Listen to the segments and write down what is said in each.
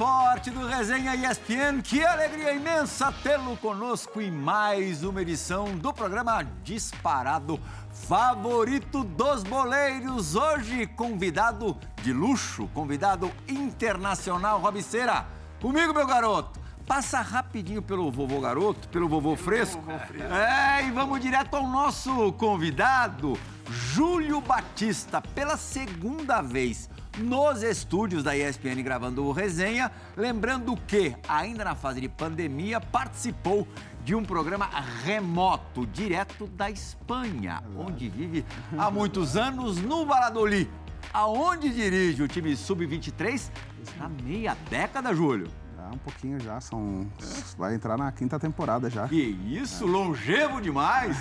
do esporte do Resenha ESPN. Que alegria imensa tê-lo conosco em mais uma edição do programa Disparado Favorito dos Boleiros. Hoje, convidado de luxo, convidado internacional, Robiceira. Comigo, meu garoto. Passa rapidinho pelo vovô garoto, pelo vovô fresco. É, e vamos direto ao nosso convidado, Júlio Batista, pela segunda vez nos estúdios da ESPN gravando o resenha. Lembrando que, ainda na fase de pandemia, participou de um programa remoto, direto da Espanha, onde vive há muitos anos no Valladolid. Aonde dirige o time sub-23 há meia década, Júlio. Um pouquinho já, são. Vai entrar na quinta temporada já. Que isso, longevo demais!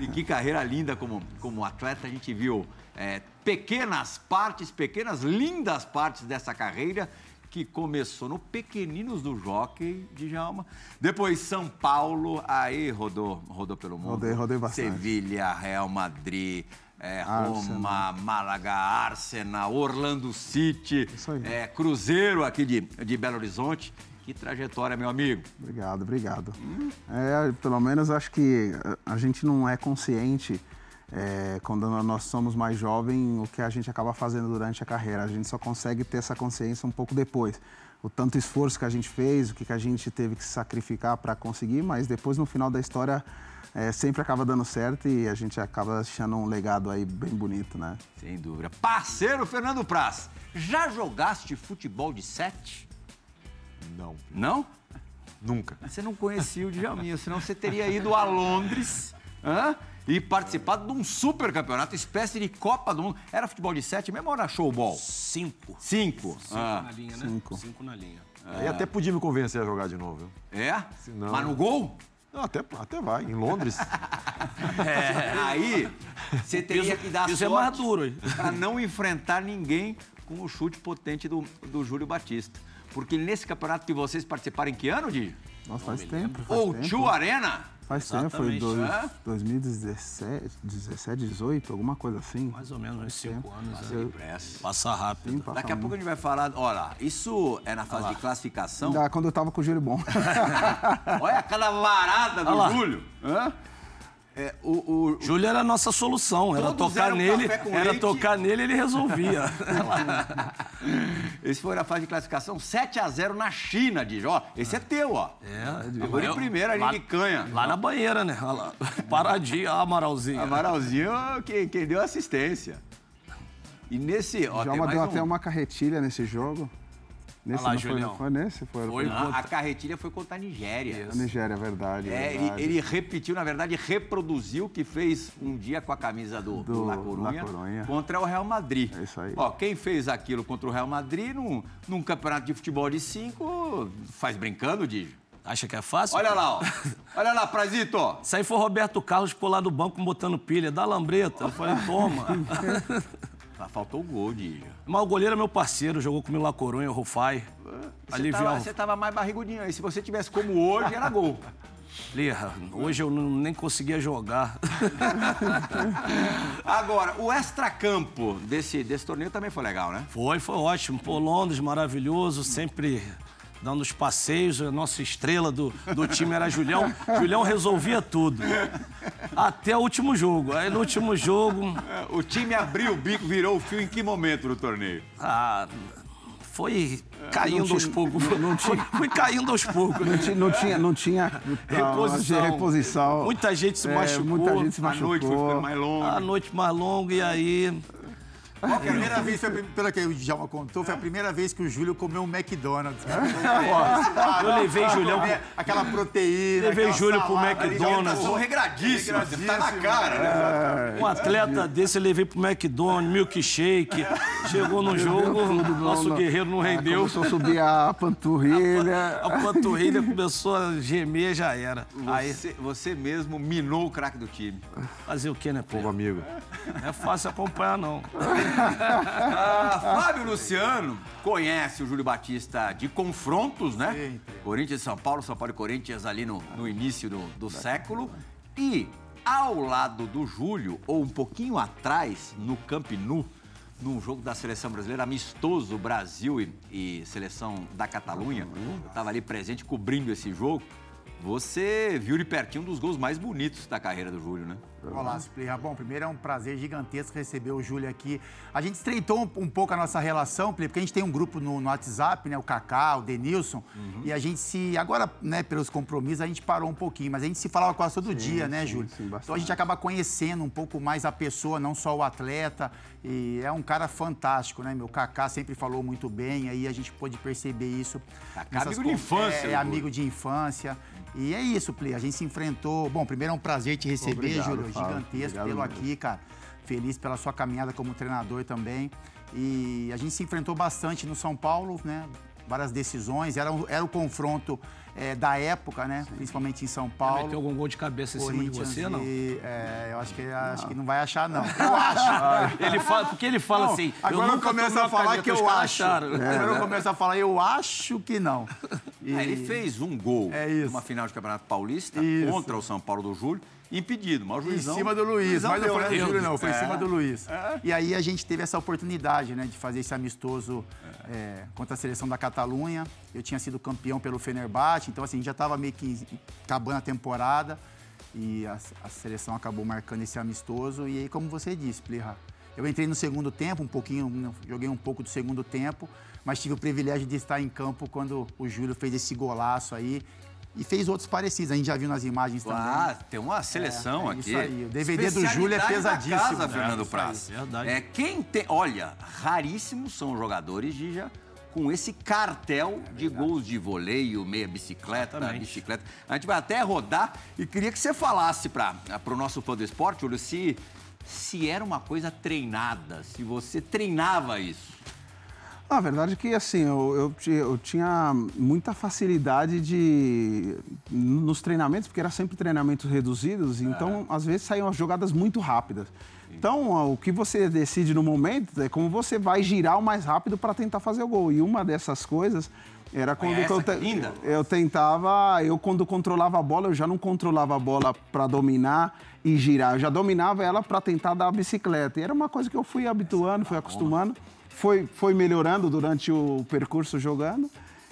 e que carreira linda como, como atleta, a gente viu é, pequenas partes, pequenas, lindas partes dessa carreira que começou no Pequeninos do Jockey de Jalma. Depois São Paulo, aí rodou, rodou pelo mundo. Rodei, rodei bastante. Sevilha, Real Madrid, é, Roma, Málaga, Arsenal, Orlando City, é, Cruzeiro aqui de, de Belo Horizonte. Que trajetória, meu amigo. Obrigado, obrigado. Hum. É, pelo menos acho que a gente não é consciente é, quando nós somos mais jovens, o que a gente acaba fazendo durante a carreira. A gente só consegue ter essa consciência um pouco depois. O tanto esforço que a gente fez, o que a gente teve que sacrificar para conseguir, mas depois no final da história é, sempre acaba dando certo e a gente acaba deixando um legado aí bem bonito, né? Sem dúvida. Parceiro Fernando Praz, já jogaste futebol de sete? Não. Não? Nunca. Você não conhecia o Djalminha, senão você teria ido a Londres. Hã? e participado de um super campeonato, espécie de Copa do Mundo. Era futebol de sete mesmo ou era showball? Cinco. Cinco? Cinco ah. na linha, né? Cinco. Cinco na linha. É. E até podia me convencer a jogar de novo. É? Não... Mas no gol? Não, até, até vai, em Londres. é. Aí, você teria que dar isso é sorte é mais duro. para não enfrentar ninguém com o chute potente do, do Júlio Batista. Porque nesse campeonato que vocês participaram em que ano, Di? Nossa, faz tempo. Faz Ou Tio Arena? Faz Exatamente. tempo, foi dois, é? 2017, 17, 18, alguma coisa assim. Mais ou menos uns 5 anos. Passa, né? passa rápido. Sim, passa Daqui a pouco a gente vai falar. Olha, isso é na fase de classificação? Ainda quando eu tava com o Júlio Bom. olha aquela varada do Júlio. Hã? É, o, o, Júlio era a nossa solução. Era tocar nele, era leite. tocar nele ele resolvia. esse foi na fase de classificação 7 a 0 na China, diz. Ó, esse é teu, ó. É, Agora em primeira, ali de canha. Lá na banheira, né? Lá, paradinho, ó, Amaralzinho. Amaralzinho, quem, quem deu assistência. E nesse. Ó, Já deu um... até uma carretilha nesse jogo. Nesse lá, foi, foi, nesse? Foi, foi, foi a, a carretilha foi contra a Nigéria. A Nigéria, é verdade. É, verdade. Ele, ele, repetiu, na verdade, reproduziu o que fez um dia com a camisa do, do, do La, Corunha, La Corunha contra o Real Madrid. É isso aí. Ó, quem fez aquilo contra o Real Madrid num, num campeonato de futebol de cinco, faz brincando, Dijo. Acha que é fácil? Olha lá, ó. Olha lá, Prazito. Isso aí foi Roberto Carlos por lá do banco botando pilha. Dá lambreta. Eu falei, toma. Faltou o gol, Dijo. Mas o goleiro é meu parceiro, jogou comigo lá Corunha, o Rufai. Você tava, você tava mais barrigudinho aí. Se você tivesse como hoje, era gol. Lirra, hoje eu não, nem conseguia jogar. Agora, o extracampo desse, desse torneio também foi legal, né? Foi, foi ótimo. Pô, Londres, maravilhoso, sempre dando os passeios. A nossa estrela do, do time era Julião. Julião resolvia tudo. Até o último jogo. Aí no último jogo. O time abriu o bico, virou o fio em que momento do torneio? Ah, foi caindo aos poucos. Não tinha, foi caindo aos poucos. Não tinha, não tinha, não tinha reposição. reposição. Muita gente se é, machucou. Muita gente se machucou. A noite foi ficando mais longa. A noite mais longa e aí a primeira vez, foi, pelo que o Djalma contou, foi a primeira vez que o Júlio comeu um McDonald's. eu levei Julião. Aquela proteína. Levei Júlio pro McDonald's. Sou regradíssimo, tá na cara, né? Um atleta desse eu levei pro McDonald's, milkshake. Chegou no jogo, nosso guerreiro não rendeu. Começou a subir a panturrilha. A, panturrilha começou a gemer, já era. Aí você mesmo minou o craque do time. Fazer o quê, né, Povo amigo. Não é fácil acompanhar, não ah, Fábio Luciano conhece o Júlio Batista de confrontos, né? Sim. Corinthians e São Paulo, São Paulo e Corinthians ali no, no início do, do século. E ao lado do Júlio, ou um pouquinho atrás, no Camp Nou, num jogo da seleção brasileira, amistoso Brasil e, e seleção da Catalunha. Eu estava ali presente cobrindo esse jogo. Você viu de pertinho um dos gols mais bonitos da carreira do Júlio, né? Olá, Plirra. Bom, primeiro é um prazer gigantesco receber o Júlio aqui. A gente estreitou um, um pouco a nossa relação, Plirra, porque a gente tem um grupo no, no WhatsApp, né? O Kaká, o Denilson. E a gente se. Agora, né, pelos compromissos, a gente parou um pouquinho, mas a gente se falava quase todo dia, né, sim, Júlio? sim, então a gente acaba conhecendo um pouco mais a pessoa, não só o atleta. E é um cara fantástico, né? Meu Kaká sempre falou muito bem, aí a gente pôde perceber isso. Kaká, nessas amigo de infância, É, é amigo de infância. E é isso, Pli. A gente se enfrentou. Bom, primeiro é um prazer te receber, Obrigado, Júlio. Gigantesco mesmo. aqui, cara. Feliz pela sua caminhada como treinador também. E a gente se enfrentou bastante no São Paulo, né? Várias decisões. Era, um- era o confronto é, da época, né? Principalmente em São Paulo. Meteu algum gol de cabeça em cima de você, não? e, é, eu acho que, acho que não vai achar, não. Eu acho. Ele fala, porque ele fala Não, assim. agora eu, começo a falar que eu acho. acharam. Agora eu começo a falar, eu acho que não. E- É, ele fez um gol É isso. numa final de Campeonato Paulista Isso. contra o São Paulo do Júlio, impedido. Mas o Em juizão, cima do Luiz, juizão mas não foi né? do Júlio, não, foi em É. cima do Luiz. E aí a gente teve essa oportunidade, né, de fazer esse amistoso é, contra a seleção da Catalunha. Eu tinha sido campeão pelo Fenerbahçe, então assim, já estava meio que acabando a temporada e a, a seleção acabou marcando esse amistoso. E aí, como você disse, Plirra, eu entrei no segundo tempo, um pouquinho, joguei um pouco do segundo tempo, mas tive o privilégio de estar em campo quando o Júlio fez esse golaço aí. E fez outros parecidos, a gente já viu nas imagens também. Ah, tem uma seleção É, é aqui. isso aí. O DVD do Júlio é pesadíssimo. Da casa, É, Fernando Praz. verdade. É, quem tem. Olha, raríssimos são os jogadores de já com esse cartel de gols de voleio, meia bicicleta, Exatamente. bicicleta. A gente vai até rodar e queria que você falasse para o nosso fã do esporte, Júlio, se, se era uma coisa treinada, se você treinava isso. A verdade é que, assim, eu, eu, eu tinha muita facilidade de... nos treinamentos, porque era sempre treinamentos reduzidos, então, às vezes, saíam as jogadas muito rápidas. Então, o que você decide no momento é como você vai girar o mais rápido para tentar fazer o gol. E uma dessas coisas era quando eu, te- eu tentava, eu quando controlava a bola, eu já não controlava a bola para dominar e girar, eu já dominava ela para tentar dar a bicicleta. E era uma coisa que eu fui habituando, fui acostumando, foi, foi melhorando durante o percurso jogando.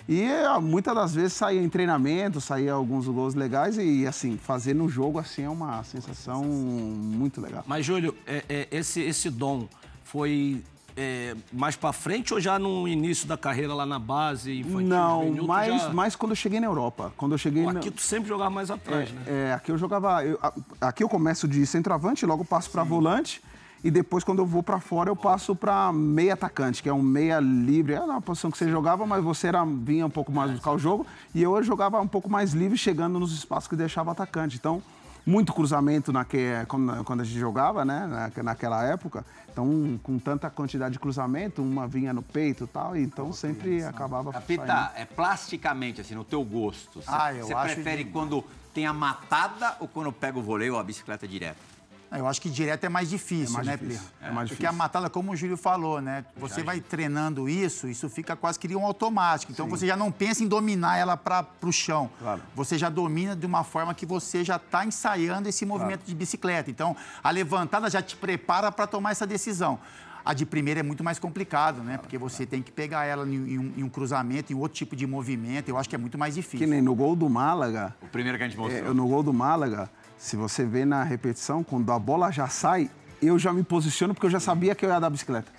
E eh, muitas das vezes saía em treinamento, saía alguns gols legais e assim, fazer no jogo assim é uma sensação muito legal. Mas, Júlio, é- é, esse, esse dom foi é, mais pra frente ou já no início da carreira lá na base infantil? Não, juvenil, mais, já- mais quando eu cheguei na Europa. Quando eu cheguei Pô, na- Aqui tu sempre jogava mais atrás, né? É, aqui eu jogava. eu- aqui eu começo de centroavante, logo passo para volante. E depois, quando eu vou para fora, eu passo para meia atacante, que é um meia livre. É uma posição que você jogava, mas você era, vinha um pouco mais buscar o jogo. E eu jogava um pouco mais livre, chegando nos espaços que deixava o atacante. Então, muito cruzamento naque, quando, quando a gente jogava, né? na- naquela época. Então, com tanta quantidade de cruzamento, uma vinha no peito e tal. Então, sempre acabava saindo. Capita, é plasticamente, assim, no teu gosto. Você Ah, eu você acho prefere de- quando tem a matada ou quando pega o voleio ou a bicicleta direto? Ah, Eu acho que direto é mais difícil, É mais né, difícil, é mais Porque difícil. a matada, como o Júlio falou, né? Você vai treinando isso, isso fica quase que um automático. Então você já não pensa em dominar ela para o chão. Claro. Você já domina de uma forma que você já está ensaiando esse movimento de bicicleta. Então a levantada já te prepara para tomar essa decisão. A de primeira é muito mais complicado, né? Porque você tem que pegar ela em, em um, em um cruzamento, em outro tipo de movimento. Eu acho que é muito mais Que difícil. nem no gol do Málaga, O primeiro que a gente mostrou. É, no gol do Málaga, se você vê na repetição, quando a bola já sai, eu já me posiciono porque eu já sabia que eu ia dar bicicleta.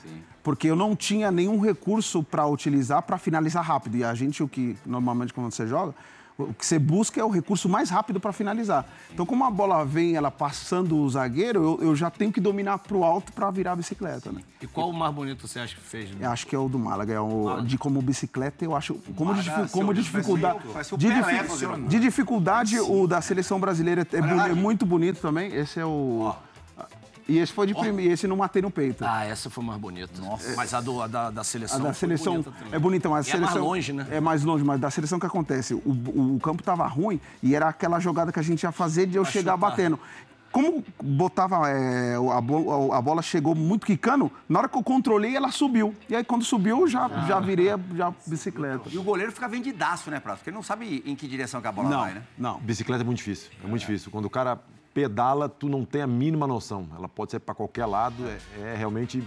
Porque eu não tinha nenhum recurso para utilizar para finalizar rápido. E a gente, o que normalmente quando você joga, o que você busca é o recurso mais rápido para finalizar. Então, como a bola vem, ela passando o zagueiro, eu, eu já tenho que dominar para o alto para virar a bicicleta. Né? E qual o mais bonito você acha que fez? né? Eu acho que é o do Málaga, é o de como bicicleta, eu acho. Como de, difi- como de seu- dificuldade. o De, Pelé difi- fazendo. de dificuldade, o da seleção brasileira é, boni- é muito bonito também. Esse é o. E esse foi de primeiro, esse não matei no peito. Ah, essa foi mais bonita. Nossa. Mas a, do, a da, da A seleção. da foi seleção bonita também. é bonita, mas a É seleção. mais longe, né? É mais longe, mas da seleção o que acontece? O, o- o campo tava ruim e era aquela jogada que a gente ia fazer de eu chegar chutar. batendo. Como botava. é, a, a bola chegou muito quicando, na hora que eu controlei, ela subiu. E aí, quando subiu, eu já, já virei a já bicicleta. E o goleiro fica vendidaço, né, Prato? Porque ele não sabe em que direção que a bola Não, vai, né? não. Bicicleta é muito difícil. É muito difícil. Quando o cara pedala, tu não tem a mínima noção. Ela pode ser para qualquer lado, é, é realmente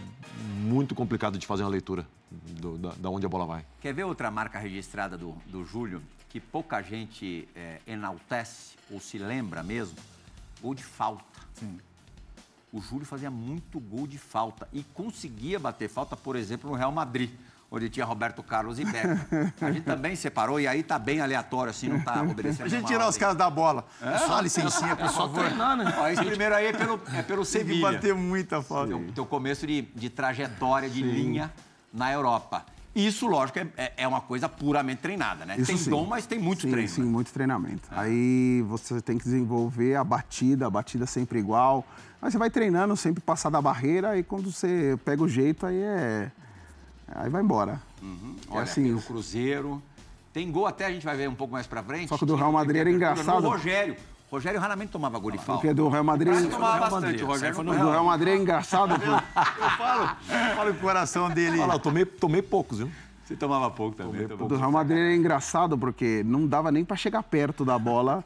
muito complicado de fazer uma leitura do, da, da onde a bola vai. Quer ver outra marca registrada do, do Júlio, que pouca gente é, enaltece ou se lembra mesmo? Gol de falta. Sim. O Júlio fazia muito gol de falta e conseguia bater falta, por exemplo, no Real Madrid, onde tinha Roberto Carlos e Beca. A gente também separou e aí tá bem aleatório, assim, não tá obedecendo A gente tirar os caras da bola. Só a licencinha, por Só favor. treinar, né? Ó, esse primeiro aí é pelo, é pelo Tem que Sevilha. bater muita falta. teu, teu começo de, de trajetória, de linha na Europa. Isso, lógico, é, é- é uma coisa puramente treinada, né? Isso tem sim. dom, mas tem muito sim, treino. Sim, né? muito treinamento. Aí você tem que desenvolver a batida, a batida sempre igual. Aí você vai treinando, sempre passar da barreira, e quando você pega o jeito, aí é. Aí vai embora. É Olha, assim, tem o Cruzeiro. Tem gol até, a gente vai ver um pouco mais pra frente. Só que o do Real Madrid era engraçado. No Rogério. Rogério raramente tomava gol de falta. porque do Real Madrid. Mas tomava Real bastante. Madrid, O Rogério foi no O do. Real Madrid é engraçado. Eu falo, eu falo que o coração dele. Olha lá, eu tomei, tomei poucos, viu? Você tomava pouco também. O do Real Madrid é engraçado porque não dava nem para chegar perto da bola,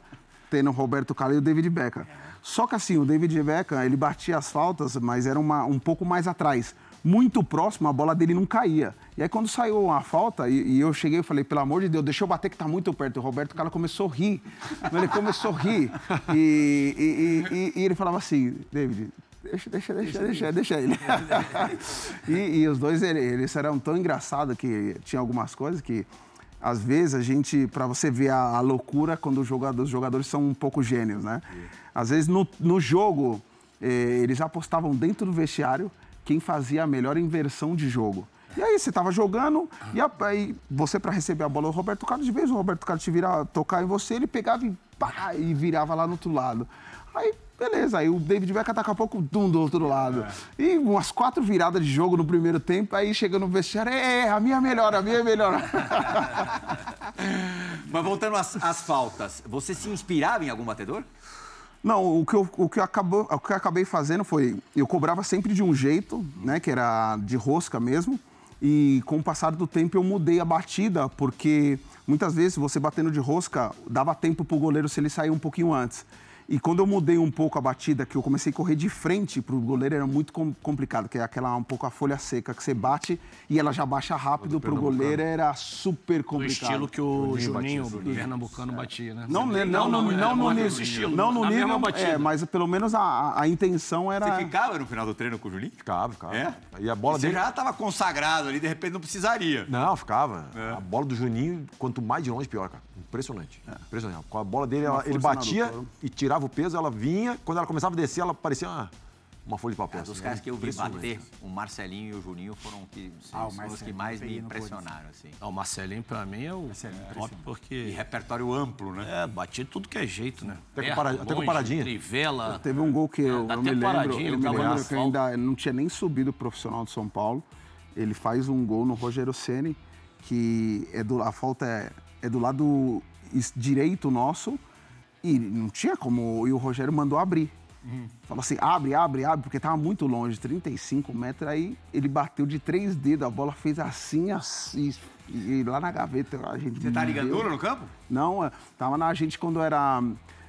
tendo o Roberto Carlos e o David Beckham. Só que assim, o David Beckham, ele batia as faltas, mas era uma, um pouco mais atrás. Muito próximo, a bola dele não caía. E aí quando saiu a falta, e, e eu cheguei e falei, pelo amor de Deus, deixa eu bater que tá muito perto. E o Roberto Carlos começou a rir. Ele começou a rir. E, e- e- ele falava assim, David, deixa, deixa, deixa, deixa, deixa ele. e, e os dois, ele- eles eram tão engraçados que tinha algumas coisas que, às vezes, a gente, para você ver a, a loucura quando os jogadores, os jogadores são um pouco gênios, né? Às vezes, no, no jogo, eh, eles apostavam dentro do vestiário quem fazia a melhor inversão de jogo. E aí você tava jogando, e aí você para receber a bola, o Roberto Carlos, de vez o Roberto Carlos te virar, tocar em você, ele pegava e, pá, e virava lá no outro lado. Aí, beleza, aí o David Beckham daqui a pouco, dum, do outro lado. E umas quatro viradas de jogo no primeiro tempo, aí chega no vestiário, é, a minha é melhor, a minha é melhor. Mas voltando às, às faltas, você se inspirava em algum batedor? Não, o que, eu, o, que acabou, o que eu acabei fazendo foi, eu cobrava sempre de um jeito, né, que era de rosca mesmo, e com o passar do tempo eu mudei a batida, porque muitas vezes você batendo de rosca, dava tempo pro goleiro se ele sair um pouquinho antes. E quando eu mudei um pouco a batida, que eu comecei a correr de frente pro goleiro, era muito com- complicado, que é aquela um pouco a folha seca, que você bate e ela já baixa rápido, pro goleiro era super Do complicado. estilo que o Juninho, do pernambucano batia, né? Não, né, não, não, no- é, não no não é nível, desse estilo, não no nível, batida. é, mas pelo menos a, a intenção era... Você ficava no final do treino com o Julinho? Ficava, ficava. É? E a bola Você dele. já estava consagrado ali, de repente não precisaria. Não, ficava. É. A bola do Juninho, quanto mais de longe, pior, cara. Impressionante. Impressionante. Com a bola dele, ela- ele batia doutora. e tirava o peso, ela vinha. Quando ela começava a descer, ela parecia uma, uma folha de papel. É, dos assim, caras que eu vi bater, o Marcelinho e o Juninho foram que, Ah, o são os que mais me impressionaram. Assim. Não, o Marcelinho, pra mim, é o top, E porque... repertório amplo, né? É, bati tudo que é jeito, né? Até com para- até com paradinha. Trivela. Teve um gol que eu, Dá eu até me lembro, eu me lembro que eu ainda não tinha nem subido o profissional de São Paulo. Ele faz um gol no Rogério Ceni que é do, a falta é, é do lado es- direito nosso e não tinha como. E o Rogério mandou abrir. Falou assim: abre, abre, abre, porque tava muito longe, 35 metros. Aí ele bateu de três dedos, a bola fez assim, assim e, lá na gaveta a gente. Você tá ligando no campo? não, é, tava na gente quando era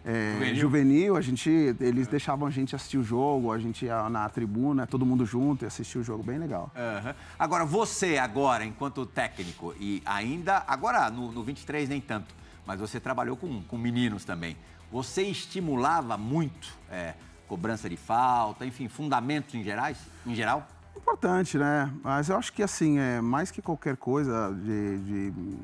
é, Juvenil? juvenil. a gente, eles deixavam a gente assistir o jogo, a gente ia na tribuna, todo mundo junto e assistir o jogo, bem legal. Aham. Agora, você agora, enquanto técnico, e ainda, agora no, no 23 nem tanto, mas você trabalhou com, com meninos também. Você estimulava muito é, cobrança de falta, enfim, fundamentos em, gerais, em geral? Importante, né? Mas eu acho que assim, é mais que qualquer coisa de, de-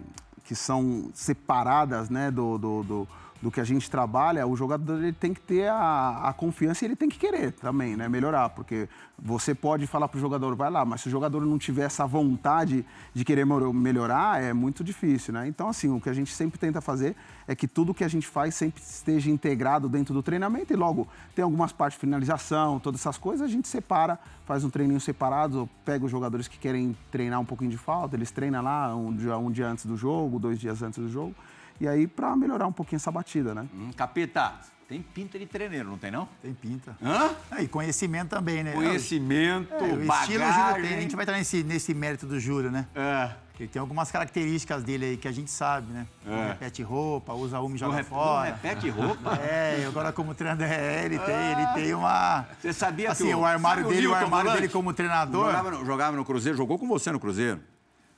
que são separadas, né, do, do, do, do que a gente trabalha, o jogador ele tem que ter a, a confiança e ele tem que querer também, né, melhorar, porque você pode falar pro jogador, vai lá, mas se o jogador não tiver essa vontade de querer melhorar, é muito difícil, né? Então, assim, o que a gente sempre tenta fazer é que tudo que a gente faz sempre esteja integrado dentro do treinamento e logo tem algumas partes de finalização, todas essas coisas, a gente separa, faz um treininho separado, pega os jogadores que querem treinar um pouquinho de falta, eles treinam lá um dia, um dia antes do jogo, dois dias antes do jogo, E aí, para melhorar um pouquinho essa batida, né? Hum, capeta, tem pinta de treineiro, não tem não? Tem pinta. Hã? É, e conhecimento também, né? Conhecimento, É, o bagagem. estilo Júlio tem. A gente vai entrar nesse, nesse mérito do Júlio, né? É. Porque tem algumas características dele aí que a gente sabe, né? Não repete roupa, usa uma e Não, joga rep- não fora. repete roupa. É, agora como treinador, é, ele tem, ele tem uma... Você sabia que Assim, o- o armário o dele, o Newton armário Volante? dele como treinador... Jogava no, jogava no Cruzeiro, jogou com você no Cruzeiro.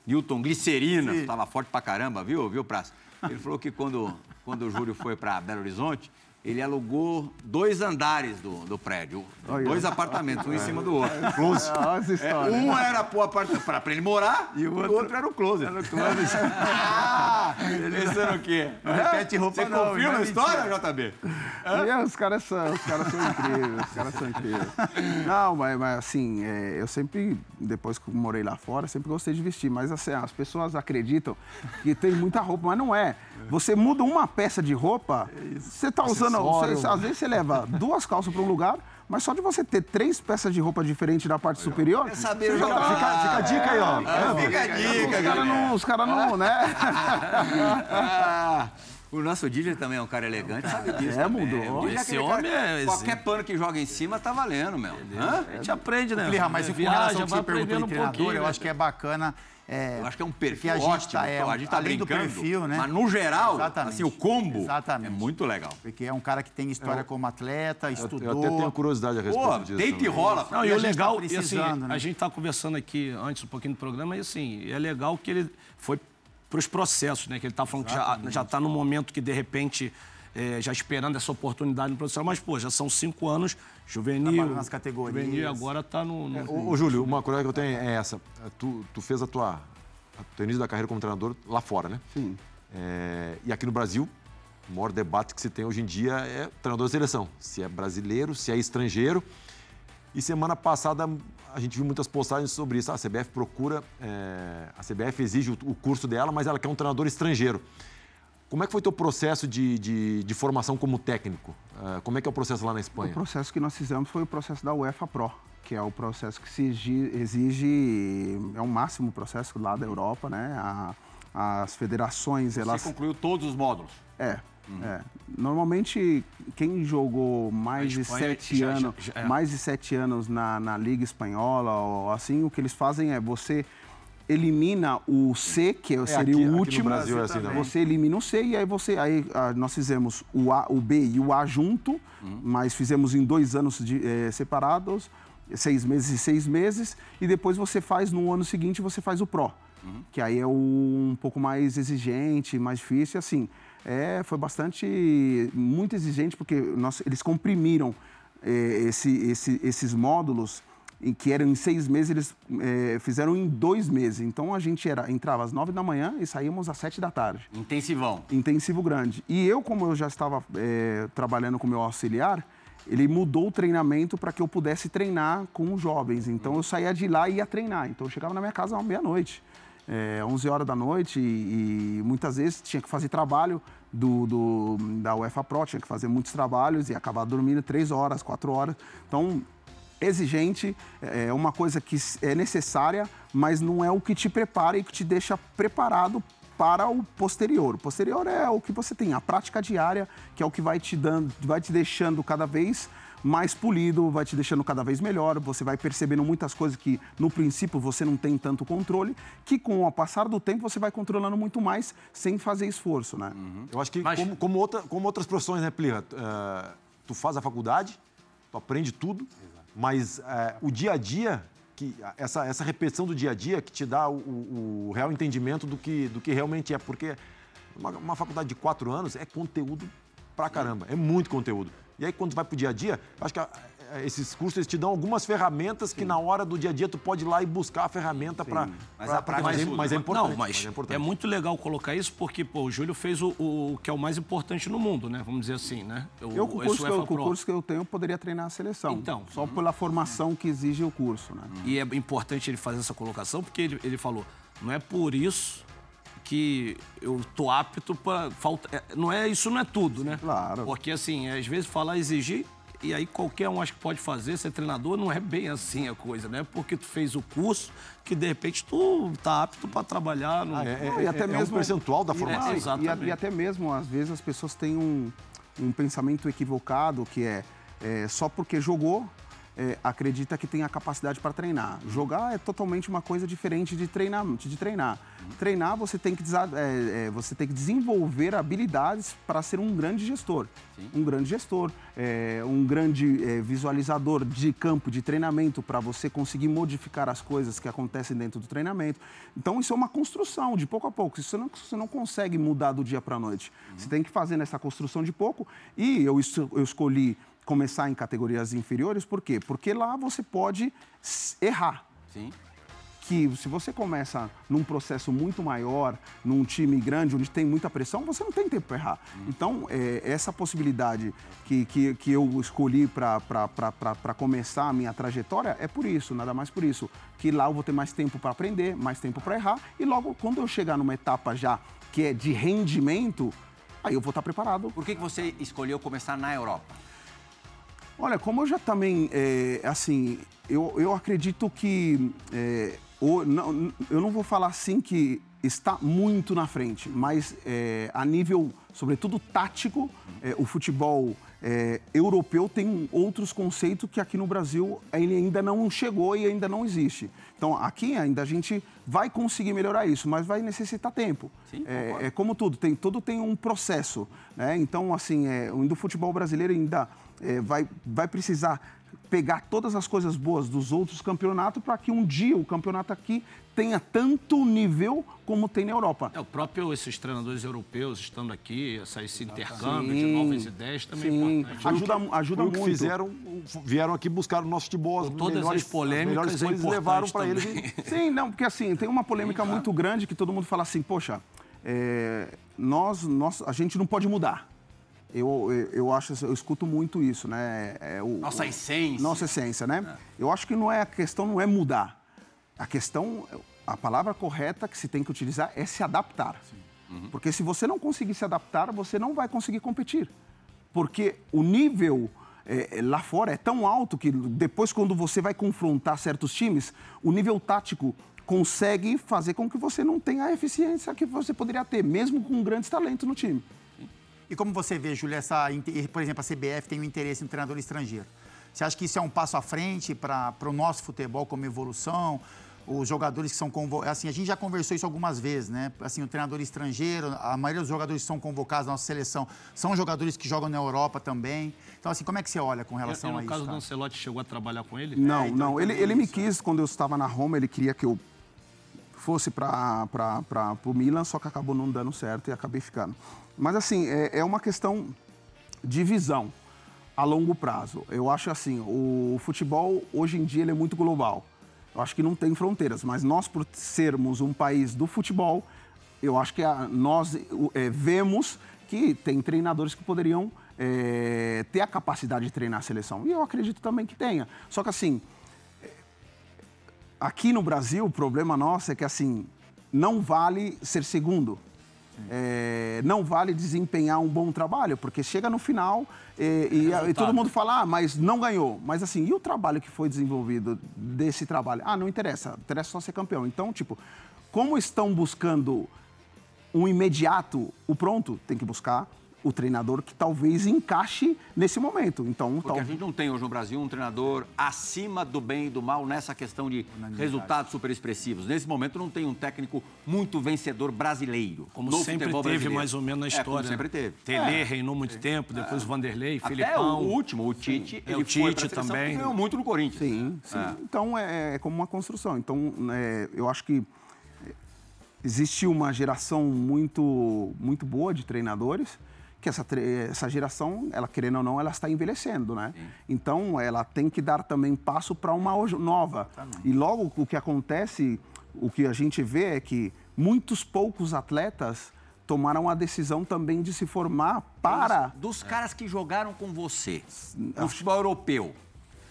Newton Glicerina, Sim. tava forte pra caramba, viu, viu, Praça? Ele falou que quando, quando o Júlio foi pra Belo Horizonte, ele alugou dois andares do, do prédio, Olha. dois apartamentos, um em cima do outro. Close. Olha essa É, história. um era pra ele morar e o outro, era o closet. Era o closet. ah, esse era o quê? Não repete roupa Você não, confirma não a é história, JB? E os caras são, os caras são incríveis, os caras são incríveis. Não, mas, mas, assim, é, eu sempre, depois que eu morei lá fora, sempre gostei de vestir. Mas assim, as pessoas acreditam que tem muita roupa, mas não é. Você muda uma peça de roupa, você tá usando. Você- às vezes você leva duas calças para um lugar, mas só de você ter três peças de roupa diferentes na parte superior. Quer saber você já tá- Fica, fica a dica aí, ó. Ah, fica a dica, Os caras não, os cara não, né? O nosso DJ também é um cara elegante, sabe disso. É, também. mudou. O DJ Esse cara homem que é Qualquer pano que joga em cima tá valendo, meu. Hã? A gente aprende, né? Plirra, mas com Viaja, relação ao que você perguntou um treinador, eu né? acho que é bacana. É, Eu acho que é um perfil a gente ótimo. tá, é, a gente tá além do brincando, perfil, né? Mas no geral, Exatamente. assim, o combo Exatamente. é muito legal. Porque é um cara que tem história como atleta, Eu, estudou. eu até tenho curiosidade a respeito Pô, disso. deita e rola. Não, E o gente legal, tá e assim, né? a gente tá conversando aqui antes um pouquinho do programa, e assim, é legal que ele foi pros processos, né? Que ele tá falando que já, já tá no momento que, de repente, é, já esperando essa oportunidade no profissional, mas, pô, já são cinco anos, juvenil. Nas categorias. Juvenil agora tá no. no- Ô, ô, Júlio, uma curiosidade que eu tenho é essa. Tu, tu fez a tua, a teu início da carreira como treinador lá fora, né? Sim. É, e aqui no Brasil, o maior debate que se tem hoje em dia é treinador de seleção. Se é brasileiro, se é estrangeiro. E semana passada a gente viu muitas postagens sobre isso. A CBF procura, é, a CBF exige o, o curso dela, mas ela quer um treinador estrangeiro. Como é que foi teu processo de, de, de formação como técnico? É, como é que é o processo lá na O Espanha? processo que nós fizemos foi o processo da UEFA Pro, que é o processo que se exi- exige, é o máximo processo lá da Europa, né? A- as federações, elas... Você concluiu todos os módulos. É, é. Normalmente, quem jogou mais de sete já- já- anos, já- é. mais de sete anos na, na Liga Espanhola, ou assim, o que eles fazem é você elimina o C, que seria aqui- aqui o no último. Brasil é assim também. Você elimina o C e aí você. Aí ah, nós fizemos o A, o B e o A junto, mas fizemos em dois anos de- eh, separados, seis meses e seis meses, e depois você faz no ano seguinte você faz o Pro. Que aí é um pouco mais exigente, mais difícil, e assim. É, foi bastante, muito exigente, porque nós, eles comprimiram eh, esse, esse- esses módulos em que eram em seis meses, eles eh, fizeram em dois meses. Então a gente era, entrava às nove da manhã e saíamos às sete da tarde. Intensivão. Intensivo grande. E eu, como eu já estava eh, trabalhando com meu auxiliar, ele mudou o treinamento para que eu pudesse treinar com os jovens. Então eu saía de lá e ia treinar. Então eu chegava na minha casa à meia-noite, eh, 11 horas da noite, e, e muitas vezes tinha que fazer trabalho do, do- da UEFA Pro, tinha que fazer muitos trabalhos e acabar dormindo três horas, quatro horas. Então exigente, é uma coisa que é necessária, mas não é o que te prepara e que te deixa preparado para o posterior. O posterior é o que você tem, a prática diária, que é o que vai te dando, vai te deixando cada vez mais polido, vai te deixando cada vez melhor, você vai percebendo muitas coisas que no princípio você não tem tanto controle, que com o passar do tempo você vai controlando muito mais sem fazer esforço, né? Eu acho que, Mas- como, como, outra- como outras profissões, né, Plirra? É, tu faz a faculdade, tu aprende tudo, mas é, o dia a dia, que, essa, essa repetição do dia a dia que te dá o, o- o real entendimento do que, do que realmente é. Porque uma, uma faculdade de quatro anos é conteúdo pra caramba, é muito conteúdo. E aí, quando tu vai pro dia a dia, eu acho que a- a- esses cursos eles te dão algumas ferramentas que na hora do dia a dia tu pode ir lá e buscar a ferramenta para. Mas a prática mas, é é, mas é importante. Não, mas é, é, importante. muito legal colocar isso porque, pô, o Júlio fez o, o que é o mais importante no mundo, né? Vamos dizer assim, né? O, Eu, com o curso, que eu, com o curso que eu tenho, eu poderia treinar a seleção. Então. Só pela formação que exige o curso, né? E é importante ele fazer essa colocação, porque ele, ele falou, não é por isso que eu tô apto para falta, é, não é isso não é tudo, né? Claro. Porque assim, às vezes falar exigir E aí qualquer um acho que pode fazer, ser treinador, não é bem assim a coisa, né? Porque tu fez o curso que de repente tu tá apto para trabalhar. No... Ah, é, Não, e até é mesmo- um percentual da e- formação. é, exatamente. E, e até mesmo, às vezes, as pessoas têm um, um pensamento equivocado que é, é, só porque jogou, é, acredita que tem a capacidade para treinar. Jogar é totalmente uma coisa diferente de treinar. De treinar, treinar você, tem que, é, é, você tem que desenvolver habilidades para ser um grande gestor. Um grande gestor, é, um grande é, visualizador de campo, de treinamento, para você conseguir modificar as coisas que acontecem dentro do treinamento. Então, isso é uma construção, de pouco a pouco. Isso você não, você não consegue mudar do dia para a noite. Você tem que fazer nessa construção de pouco. E eu, eu escolhi começar em categorias inferiores, por quê? Porque lá você pode errar Sim. que se você começa num processo muito maior, num time grande, onde tem muita pressão, você não tem tempo para errar. Então, é, essa possibilidade que, que, que eu escolhi para começar a minha trajetória é por isso, nada mais por isso. Que lá eu vou ter mais tempo para aprender, mais tempo para errar, e logo quando eu chegar numa etapa já que é de rendimento, aí eu vou estar preparado Por que, que você escolheu começar na Europa? Olha, como eu já também, é, assim, eu, eu acredito que, é, não- eu não vou falar assim que está muito na frente, mas é, a nível, sobretudo tático, é, o futebol é, europeu tem outros conceitos que aqui no Brasil ele ainda não chegou e ainda não existe. Então, aqui ainda a gente vai conseguir melhorar isso, mas vai necessitar tempo. Sim, É, é como tudo, tem, tudo tem um processo. Né? Então, assim, é, o do futebol brasileiro ainda é, vai, vai precisar pegar todas as coisas boas dos outros campeonatos para que um dia o campeonato aqui tenha tanto nível como tem na Europa. É, o próprio, esses treinadores europeus estando aqui, essa, esse intercâmbio de Sim, novas ideias também é sim. importante. Ajuda, ajuda Foi o que muito. fizeram, vieram aqui buscar o nosso futebol. as Com todas melhores- as polêmicas, melhores é coisas levaram para eles. Sim, não, porque assim, tem uma polêmica muito grande que todo mundo fala assim, poxa, é, nós, nós, a gente não pode mudar. Eu, eu, eu acho, eu escuto muito isso, né? É, o- Nossa o- essência. Nossa essência, né? Eu acho que não é a questão não é mudar. A questão, a palavra correta que se tem que utilizar é se adaptar. Porque se você não conseguir se adaptar, você não vai conseguir competir. Porque o nível eh, lá fora é tão alto que depois, quando você vai confrontar certos times, o nível tático consegue fazer com que você não tenha a eficiência que você poderia ter, mesmo com grandes talentos no time. E como você vê, Júlia, essa, por exemplo, a CBF tem um interesse no treinador estrangeiro. Você acha que isso é um passo à frente para o nosso futebol como evolução? Os jogadores que são convocados. Assim, a gente já conversou isso algumas vezes, né? Assim, o treinador estrangeiro, a maioria dos jogadores que são convocados na nossa seleção são jogadores que jogam na Europa também. Então, assim, como é que você olha com E, relação no a isso? caso do cara? Ancelotti, chegou a trabalhar com ele? Não, então não. Ele, também ele me quis, quando eu estava na Roma, ele queria que eu fosse para o Milan, só que acabou não dando certo e acabei ficando. Mas, assim, é, é uma questão de visão a longo prazo. Eu acho assim, o futebol, hoje em dia, ele é muito global. Eu acho que não tem fronteiras, mas nós, por sermos um país do futebol, eu acho que a- nós é, vemos que tem treinadores que poderiam é, ter a capacidade de treinar a seleção. E eu acredito também que tenha. Só que assim, aqui no Brasil, o problema nosso é que assim, não vale ser segundo. É, não vale desempenhar um bom trabalho, porque chega no final é, e, e todo mundo fala, ah, mas não ganhou. Mas assim, e o trabalho que foi desenvolvido desse trabalho? Ah, não interessa, interessa só ser campeão. Então, tipo, como estão buscando um imediato, o pronto, tem que buscar o treinador que talvez encaixe nesse momento. Então, Porque tal- a gente não tem hoje no Brasil um treinador acima do bem e do mal nessa questão de resultados super expressivos. Nesse momento não tem um técnico muito vencedor brasileiro. Como no sempre teve, brasileiro. mais ou menos na É, história. como né? sempre teve. Tele É. reinou muito tempo, depois o Vanderlei, Até Filipão. o último, o Tite, É, ele o foi Tite também. ganhou muito no Corinthians. Sim, sim. Então é, é como uma construção. Então é, eu acho que existe uma geração muito, muito boa de treinadores que essa, essa geração, ela querendo ou não, ela está envelhecendo, né? Então ela tem que dar também passo para uma nova. E logo o que acontece, o que a gente vê é que muitos poucos atletas tomaram a decisão também de se formar para Dos caras que jogaram com você no futebol europeu.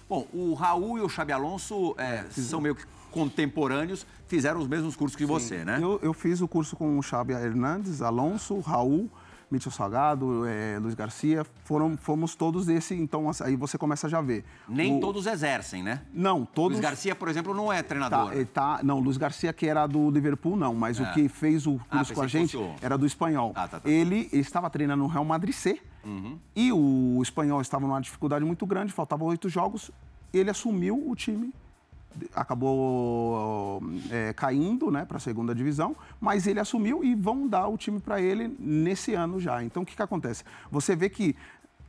Bom, o Raul e o Xabi Alonso é, são meio que contemporâneos, fizeram os mesmos cursos que você, né? Eu, eu fiz o curso com o Xabi Hernandes, Alonso, Raul, Mitchell Salgado, é, Luiz Garcia, foram, fomos todos esse, então aí você começa a já ver. Nem O- todos exercem, né? Não, todos... Luiz Garcia, por exemplo, não é Tá, treinador. ele tá, não, Luiz Garcia, que era do Liverpool, não, mas o que fez o Ah, curso com a gente era do espanhol. Ah, tá, tá. Ele, ele estava treinando no Real Madrid C Uhum. e o espanhol estava numa dificuldade muito grande, faltavam oito jogos. Ele assumiu o time, acabou é, caindo né, para a segunda divisão, mas ele assumiu e vão dar o time para ele nesse ano já. Então o que, que acontece? Você vê que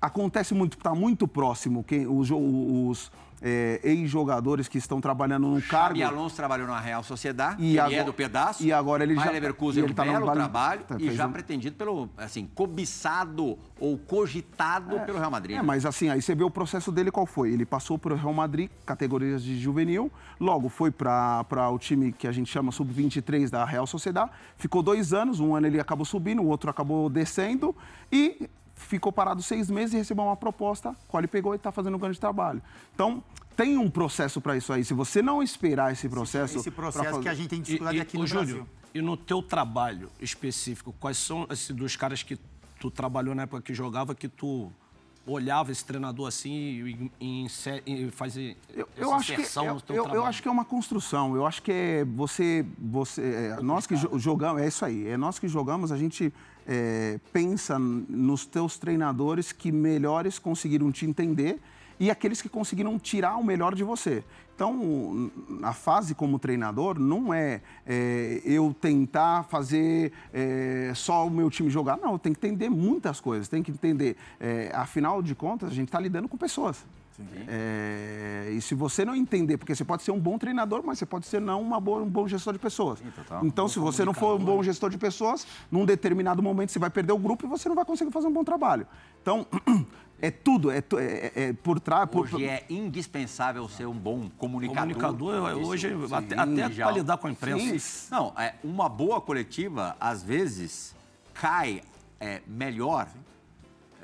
acontece muito, está muito próximo quem, os, os é, ex-jogadores que estão trabalhando no cargo. Xabi Alonso trabalhou na Real Sociedade, E agora- é do pedaço. e agora ele já- Leverkusen e ele um tá no belo trabalho tá, e já um- pretendido pelo, assim, cobiçado ou cogitado pelo Real Madrid. É, né? mas assim, aí você vê o processo dele qual foi. Ele passou para o Real Madrid, categorias de juvenil, logo foi para o time que a gente chama sub-23 da Real Sociedade, ficou dois anos, um ano ele acabou subindo, o outro acabou descendo e ficou parado seis meses e recebeu uma proposta, qual ele pegou e está fazendo um grande trabalho. Então, tem um processo para isso aí. Se você não esperar esse processo... Esse processo fazer- que a gente tem E, dificuldade e, aqui ô, no Júlio, Brasil. e no teu trabalho específico, quais são esses dos caras que tu trabalhou na época que jogava, que tu olhava esse treinador assim e, e, e fazia Eu, essa eu acho que, inserção eu, no teu eu- eu acho que é uma construção. Eu acho que é você. você é, nós que jo- jogamos, é isso aí. É nós que jogamos, a gente é, pensa nos teus treinadores que melhores conseguiram te entender e aqueles que conseguiram tirar o melhor de você. Então, a fase como treinador não é, é, eu tentar fazer é, só o meu time jogar. Não, tenho que entender muitas coisas. Tem que entender. é, afinal de contas, a gente está lidando com pessoas. É, e se você não entender, porque você pode ser um bom treinador, mas você pode ser não uma boa- um bom gestor de pessoas. Então, se você não for um bom gestor de pessoas, num determinado momento você vai perder o grupo e você não vai conseguir fazer um bom trabalho. Então, é tudo, é, é- é- é por trás. por- Hoje é indispensável ser um bom comunicador. Comunicador, hoje, sim, até, até para lidar com a imprensa. Não, é, uma boa coletiva, às vezes, cai é, melhor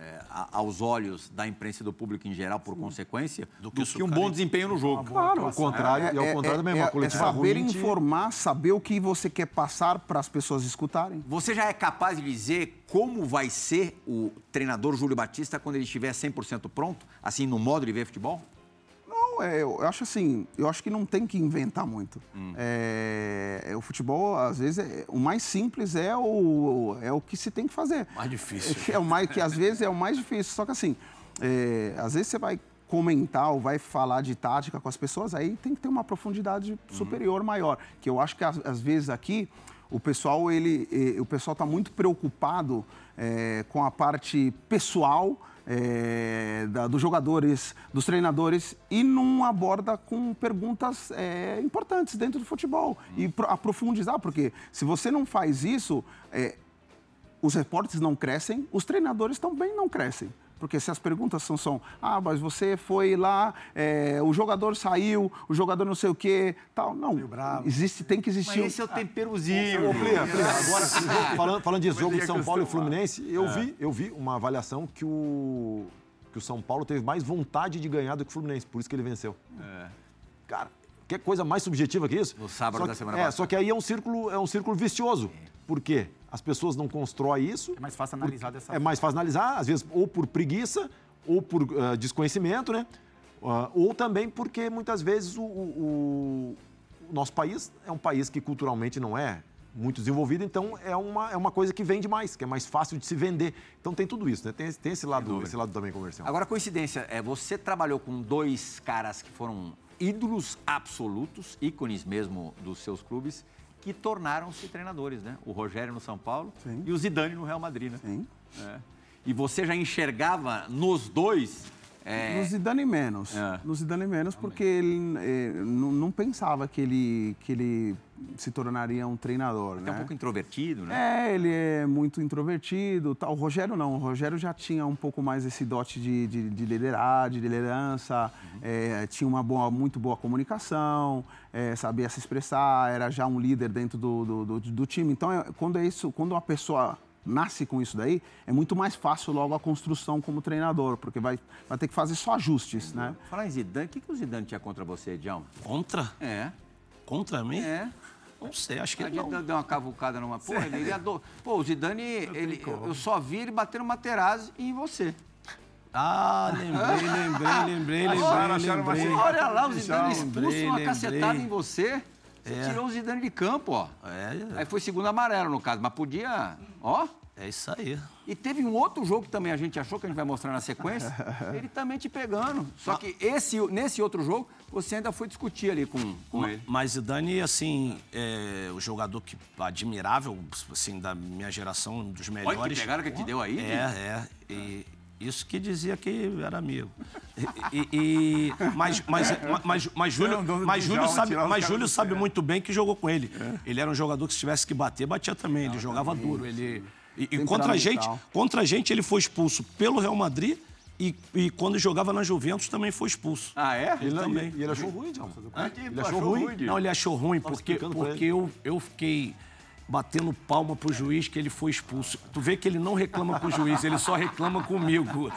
é, a- aos olhos da imprensa e do público em geral, por consequência, do que, isso um cai- bom desempenho no jogo. Claro, Ao contrário, e ao contrário também, uma é, coletiva saber ruim informar, saber o que você quer passar para as pessoas escutarem. Você já é capaz de dizer como vai ser o treinador Júlio Batista quando ele estiver 100% pronto, assim, no modo de ver futebol? Não, é, eu acho assim, eu acho que não tem que inventar muito. É, é, o futebol, às vezes, é- o mais simples é o, é o que se tem que fazer. Mais difícil. É, o mais, que às vezes é o mais difícil. Só que assim, é, às vezes você vai comentar ou vai falar de tática com as pessoas, aí tem que ter uma profundidade superior maior. Que eu acho que às, vezes aqui o pessoal ele, eh, o pessoal está muito preocupado eh, com a parte pessoal eh, da- dos jogadores, dos treinadores e não aborda com perguntas eh, importantes dentro do futebol e pro- aprofundizar, porque se você não faz isso, eh, os repórteres não crescem, os treinadores também não crescem. Porque se as perguntas são, são ah, mas você foi lá, é, o jogador saiu, o jogador não sei o quê, tal. Não, existe, tem que Mas existir... um- esse é o temperozinho. Ô, Plia, Plia, agora, falando, falando disso, jogo de São Paulo e. Fluminense, eu, vi, eu vi uma avaliação que o, que o São Paulo teve mais vontade de ganhar do que o Fluminense, por isso que ele venceu. Cara, que coisa mais subjetiva que isso? No sábado Só da que- semana É, passada. só que aí é um círculo, é um círculo vicioso. Por quê? As pessoas não constroem isso. É mais fácil analisar dessa É mais fácil analisar, às vezes, ou por preguiça, ou por ah, desconhecimento, né? Ah, ou também porque muitas vezes o, o- o nosso país é um país que culturalmente não é muito desenvolvido, então é uma, é uma coisa que vende mais, que é mais fácil de se vender. Então tem tudo isso, né? Tem, esse- tem esse, lado, esse lado também comercial. Agora, coincidência, é, você trabalhou com dois caras que foram ídolos absolutos, ícones mesmo dos seus clubes, que tornaram-se treinadores, né? O Rogério no São Paulo Sim. e o Zidane no Real Madrid, né? Sim. É. E você já enxergava nos dois... é, No Zidane menos. É. No Zidane menos, porque ele eh, não, não pensava que ele, que ele se tornaria um treinador, é né? um pouco introvertido, né? É, ele é muito introvertido. Tal. O Rogério não. O Rogério já tinha um pouco mais esse dote de, de, de liderar, de liderança. é, tinha uma boa, muito boa comunicação, é, sabia se expressar, era já um líder dentro do, do, do, do time. Então, é, quando é isso, quando a pessoa nasce com isso daí, é muito mais fácil logo a construção como treinador, porque vai, vai ter que fazer só ajustes, né? Falar em Zidane, o que, que o Zidane tinha contra você, Djalma? Contra? É, Contra mim? é. Não sei, acho que A ele gente não. deu uma cavucada numa. Pô, ele, ele adora. Pô, o Zidane, ele, eu, eu só vi ele bater no Materazzi e em você. Ah, lembrei, lembrei, lembrei, lembrei, uma lembrei. Olha lá, o Zidane expulso lembrei, uma lembrei. cacetada em você. É. tirou o Zidane de campo, ó. É, Aí foi segundo amarelo, no caso, mas podia. Ó. é isso aí. E teve um outro jogo que também a gente achou que a gente vai mostrar na sequência. ele também te pegando. Só que esse, nesse outro jogo, você ainda foi discutir ali com, com ele. Mas Zidane, assim, é o jogador que admirável, assim, da minha geração, um dos melhores. Olha que pegaram que te deu aí. É, é. E isso que dizia que era amigo. E, e- e- mas, mas, mas, mas, Júlio, mas Júlio sabe, mas Júlio sabe muito bem que jogou com ele. Ele era um jogador que se tivesse que bater, batia também. Ele jogava duro. Ele, e, e contra a gente, contra a gente, ele foi expulso pelo Real Madrid e, e quando jogava na Juventus também foi expulso. Ah, é? Ele também. E ele achou ruim, John. Ele achou ruim? Não, ele achou ruim porque, porque eu, eu fiquei batendo palma pro juiz que ele foi expulso. Tu vê que ele não reclama com o juiz, ele só reclama comigo.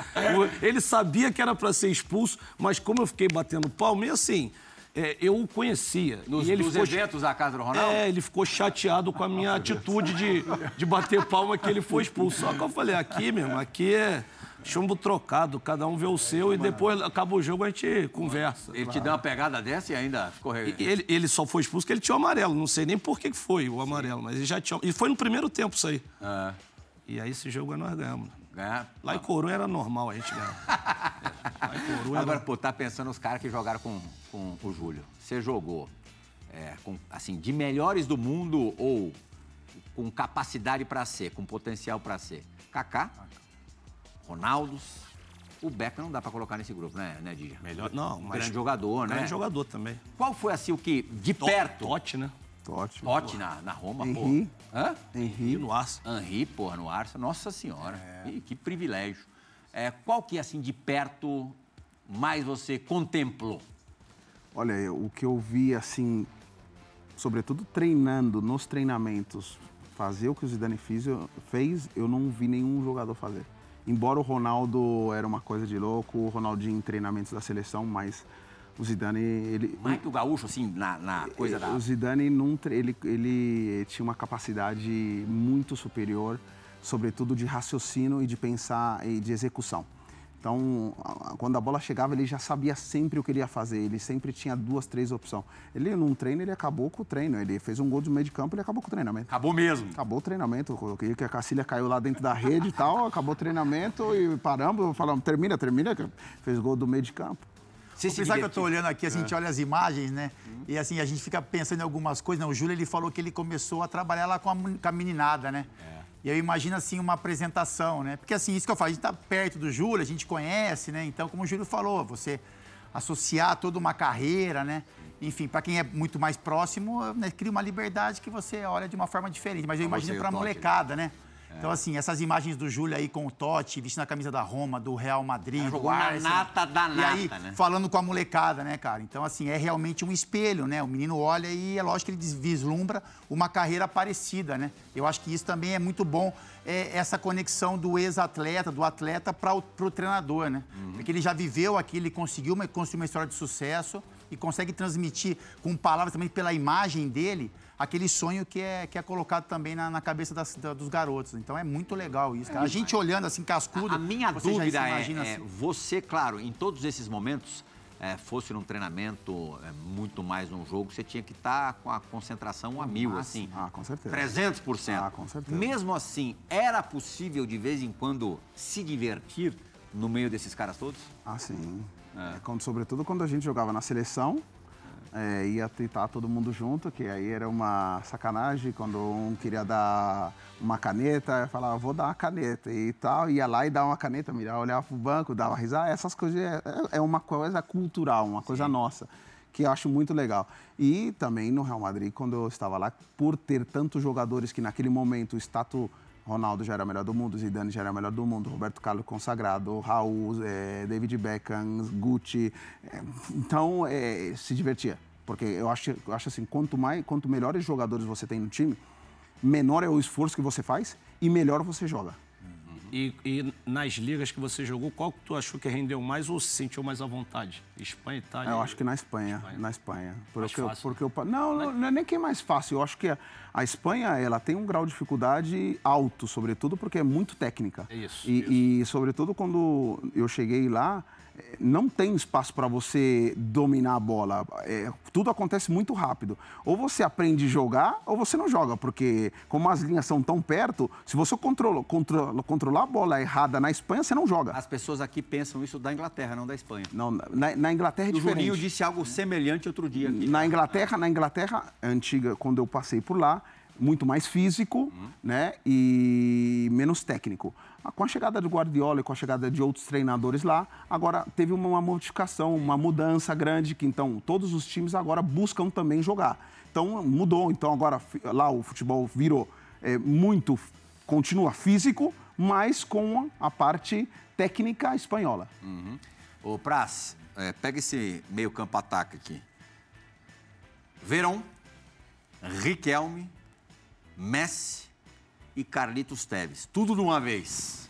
Ele sabia que era para ser expulso, mas como eu fiquei batendo palma, e assim, é, eu o conhecia. Nos, e ele nos ficou, eventos da casa do Ronaldo? é, ele ficou chateado com a minha atitude de, de bater palma que ele foi expulso. Só que eu falei, aqui, meu irmão, aqui é chumbo trocado, cada um vê o seu e depois acaba o jogo a gente conversa. Ele te deu uma pegada dessa e ainda ficou. E Ele, ele só foi expulso porque ele tinha o amarelo. Não sei nem por que que foi o amarelo, mas ele já tinha. E foi no primeiro tempo isso aí. Ah, E aí esse jogo nós ganhamos. ganhar. Lá em Coru era normal a gente ganhar. É, lá em era... Agora, pô, tá pensando os caras que jogaram com, com o Júlio. Você jogou, é, com, assim, de melhores do mundo ou com capacidade pra ser, com potencial pra ser? Kaká, Ronaldos, o Beckham não dá pra colocar nesse grupo, né, né Dija? Melhor, não, mas Grande jogador, né? grande jogador também. Qual foi, assim, o que, de To- perto, Totti, né? Ótimo. Totti na, na Roma, pô? Henry. Hã? E Henri. no Arce. Henri, porra, no Arsenal. Nossa Senhora. Ih, que privilégio. É, qual que, assim, de perto, mais você contemplou? Olha, eu- o que eu vi, assim, sobretudo treinando, nos treinamentos, fazer o que o Zidane fez, eu não vi nenhum jogador fazer. Embora o Ronaldo era uma coisa de louco, o Ronaldinho em treinamentos da seleção, mas o Zidane, ele... Mais que o gaúcho, assim, na, na coisa da... O Zidane tre- ele, ele tinha uma capacidade muito superior, sobretudo de raciocínio e de pensar e de execução. Então, quando a bola chegava, ele já sabia sempre o que ele ia fazer. Ele sempre tinha duas, três opções. Ele, num treino, ele acabou com o treino. Ele fez um gol de meio de campo, ele acabou com o treinamento. Acabou mesmo. Acabou o treinamento. Coloquei que a Cacilha caiu lá dentro da rede e tal. Acabou o treinamento e paramos. Falamos, termina, termina. Fez gol do meio de campo. Você se Apesar que eu tô divertiu? olhando aqui, assim, a gente olha as imagens, né? E assim, a gente fica pensando em algumas coisas. Né? O Júlio, ele falou que ele começou a trabalhar lá com a, com a meninada, né? E eu imagino, assim, uma apresentação, né? Porque, assim, isso que eu falo, a gente tá perto do Júlio, a gente conhece, né? Então, como o Júlio falou, você associar toda uma carreira, né? Enfim, para quem é muito mais próximo, né, cria uma liberdade que você olha de uma forma diferente. Mas eu imagino para Totti, molecada, né? Então, assim, essas imagens do Júlio aí com o Totti, vestindo a camisa da Roma, do Real Madrid, do na nata da E aí, nata, né? falando com a molecada, né, cara? Então, assim, é realmente um espelho, né? O menino olha e é lógico que ele vislumbra uma carreira parecida, né? Eu acho que isso também é muito bom, é, essa conexão do ex-atleta, do atleta para o treinador, né? Porque ele já viveu aqui, ele conseguiu uma, construir uma história de sucesso e consegue transmitir com palavras também pela imagem dele aquele sonho que é, que é colocado também na, na cabeça das- da- dos garotos. Então é muito legal isso. A gente olhando assim, cascudo. A minha você já dúvida se é, imagina é, assim. você, claro, em todos esses momentos, é, fosse num treinamento, é, muito mais num jogo, você tinha que estar com a concentração a mil, assim. Ah, com certeza. 300%. Ah, com certeza. Mesmo assim, era possível de vez em quando se divertir no meio desses caras todos? Ah, sim. É, quando- sobretudo quando a gente jogava na seleção, é, ia tentar todo mundo junto, que aí era uma sacanagem, quando um queria dar uma caneta, eu falava, vou dar uma caneta e tal, ia lá e dava uma caneta, mirava, olhava pro banco, dava risada, essas coisas, é, é uma coisa cultural, uma coisa nossa, que eu acho muito legal. E também no Real Madrid, quando eu estava lá, por ter tantos jogadores que naquele momento o status Ronaldo já era o melhor do mundo, Zidane já era o melhor do mundo, Roberto Carlos consagrado, Raul, eh, David Beckham, Gucci. eh, então, eh, se divertia. Porque eu acho, eu acho assim, quanto, mais, quanto melhores jogadores você tem no time, menor é o esforço que você faz e melhor você joga. E, e nas ligas que você jogou, qual que tu achou que rendeu mais ou se sentiu mais à vontade? Espanha, Itália? Eu acho que na Espanha, Espanha. na Espanha. Mais Porque, eu- fácil, porque eu, não, não, não é nem que é mais fácil. Eu acho que a, a Espanha ela tem um grau de dificuldade alto, sobretudo porque é muito técnica. Isso, E, e, sobretudo quando eu cheguei lá, não tem espaço para você dominar a bola. É, tudo acontece muito rápido. Ou você aprende a jogar, ou você não joga, porque como as linhas são tão perto, se você controla, controla- controlar a bola errada na Espanha, você não joga. As pessoas aqui pensam isso da Inglaterra, não da Espanha. Não, na, na Inglaterra é O diferente. Juninho disse algo semelhante outro dia aqui. Na Inglaterra, na Inglaterra antiga, quando eu passei por lá, muito mais físico, né, e menos técnico. Com a chegada do Guardiola e com a chegada de outros treinadores lá, agora teve uma, modificação, uma mudança grande que então todos os times agora buscam também jogar. Então mudou, então agora lá o futebol virou é, muito continua físico, mas com a parte técnica espanhola. Ô, Praz, é, pega esse meio campo ataque aqui. Verón, Riquelme, Messi e Carlitos Teves. Tudo de uma vez.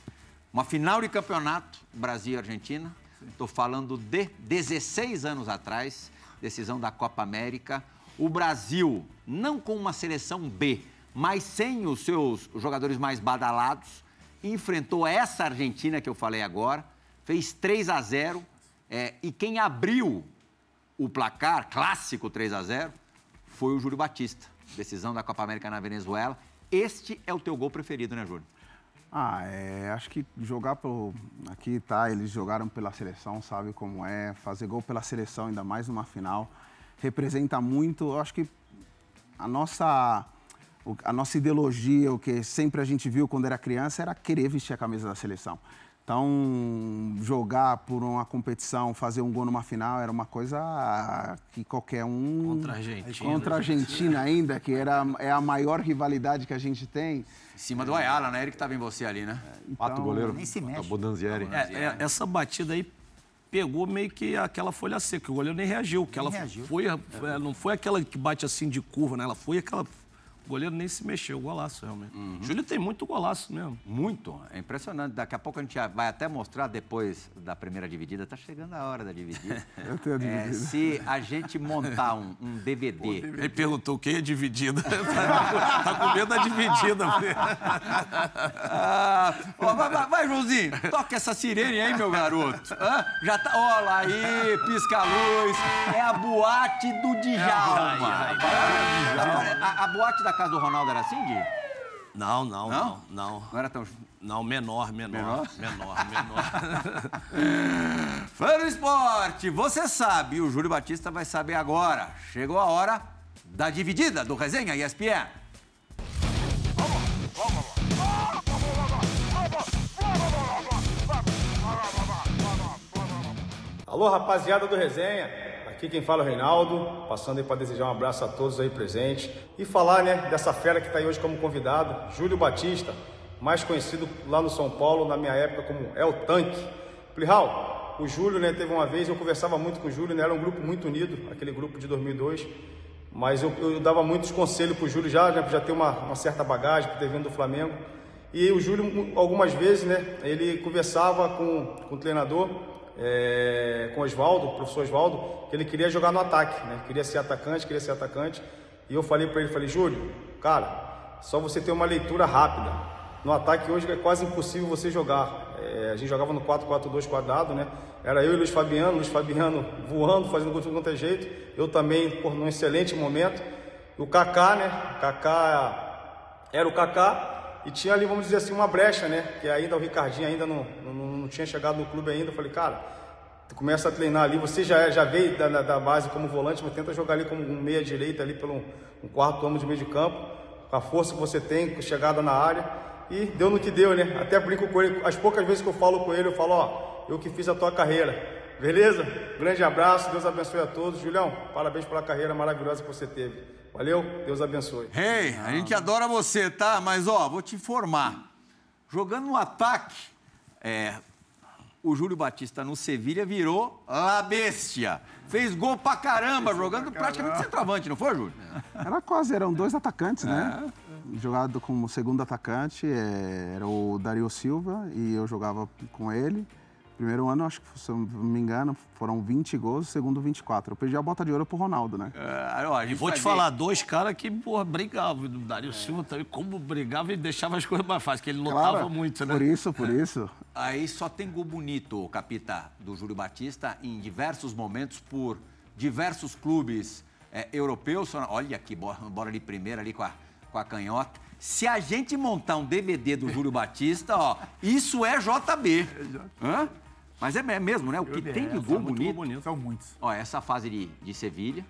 Uma final de campeonato, Brasil e Argentina. Estou falando de 16 anos atrás, decisão da Copa América. O Brasil, não com uma seleção B, mas sem os seus jogadores mais badalados, enfrentou essa Argentina que eu falei agora, fez 3 a 0 é, e quem abriu o placar, clássico 3 a 0 foi o Júlio Batista. Decisão da Copa América na Venezuela. Este é o teu gol preferido, né, Júlio? Ah, é, acho que jogar pelo. Aqui tá, eles jogaram pela seleção, sabe como é. Fazer gol pela seleção, ainda mais numa final, representa muito. Eu acho que a nossa, a nossa ideologia, o que sempre a gente viu quando era criança, era querer vestir a camisa da seleção. Então, jogar por uma competição, fazer um gol numa final, era uma coisa que qualquer um. Contra a Argentina. Contra a Argentina ainda, que era, é a maior rivalidade que a gente tem. Em cima do Ayala, né? Ele que estava em você ali, né? Pato goleiro. nem se mexe. A Bodanzieri. É, é, essa batida aí pegou meio que aquela folha seca. O goleiro nem reagiu. Que ela reagiu. Foi, é, não foi aquela que bate assim de curva, né? Ela foi aquela. O goleiro nem se mexeu, golaço realmente. Júlio tem muito golaço mesmo. Muito. É impressionante. Daqui a pouco a gente vai até mostrar depois da primeira dividida. Tá chegando a hora da dividida. Eu tenho a É, dividida. se a gente montar um, um DVD. Ele perguntou quem é dividida. tá com medo da dividida. Ah, ó, vai, vai, vai, Joãozinho, toca essa sirene aí, meu garoto. Hã? Já tá. Olha lá aí, pisca a luz. É a boate do Djalma. A, a boate da casa do Ronaldo era assim, Di? Não, não, Não? não, não. Era tão. Não, menor, menor, menor, menor. Fã do esporte, você sabe, e o Júlio Batista vai saber agora. Chegou a hora da dividida do Resenha ESPN. Alô, rapaziada do Resenha. Aqui quem fala é o Reinaldo, passando aí para desejar um abraço a todos aí presentes e falar, né, dessa fera que está aí hoje como convidado, Júlio Batista, mais conhecido lá no São Paulo na minha época como El Tanque. Plihal, o Júlio, né, teve uma vez, eu conversava muito com o Júlio, né, era um grupo muito unido, aquele grupo de 2002, mas eu, eu dava muitos conselhos pro Júlio já, né, já ter uma, uma certa bagagem, por ter vindo do Flamengo. E o Júlio, algumas vezes, né, ele conversava com, com o treinador, é, com o Oswaldo, o professor Oswaldo, que ele queria jogar no ataque, né, queria ser atacante, queria ser atacante. E eu falei para ele, falei, Júlio, cara, só você ter uma leitura rápida. No ataque hoje é quase impossível você jogar. É, a gente jogava no 4-4-2 quadrado, né? Era eu e Luiz Fabiano, Luiz Fabiano voando, fazendo gol de tudo quanto é jeito. Eu também, por num excelente momento. O Kaká, né? Kaká era o Kaká e tinha ali, vamos dizer assim, uma brecha, né? Que ainda o Ricardinho ainda não, não tinha chegado no clube ainda. Eu falei, cara, tu começa a treinar ali, você já, é- já veio da, da base como volante, mas tenta jogar ali como um meia direita ali pelo um quarto homem de meio de campo, com a força que você tem, com chegada na área. E deu no que deu, né? Até brinco com ele, as poucas vezes que eu falo com ele, eu falo, ó, eu que fiz a tua carreira. Beleza? Grande abraço, Deus abençoe a todos. Julião, parabéns pela carreira maravilhosa que você teve. Valeu, Deus abençoe. Hey, a gente adora você, tá? Mas, ó, vou te informar. Jogando no ataque, é, o Júlio Batista no Sevilha virou a bestia. Fez gol pra caramba, jogando praticamente centroavante, não foi, Júlio? Era quase, eram dois atacantes, né? jogado como segundo atacante, é, era o Dario Silva e eu jogava com ele. Primeiro ano, acho que, se eu não me engano, foram 20 gols, segundo 24. Eu perdi a bota de ouro pro Ronaldo, né? É, ó, E vou te falar, dois caras que, porra, brigavam. O Dário Silva também, como brigava e deixava as coisas mais fáceis, que ele lutava Claro, muito, né? Por isso, por isso. Aí só tem gol bonito, capita, do Júlio Batista, em diversos momentos, por diversos clubes é, europeus. Olha aqui, bora, bora ali primeiro, ali com a, com a canhota. Se a gente montar um DVD do Júlio Batista, ó, isso é JB. Hã? Mas é me- mesmo, né? O que tem de gol muito bonito. gol bonito. São muitos. Ó, essa fase de, de Sevilha.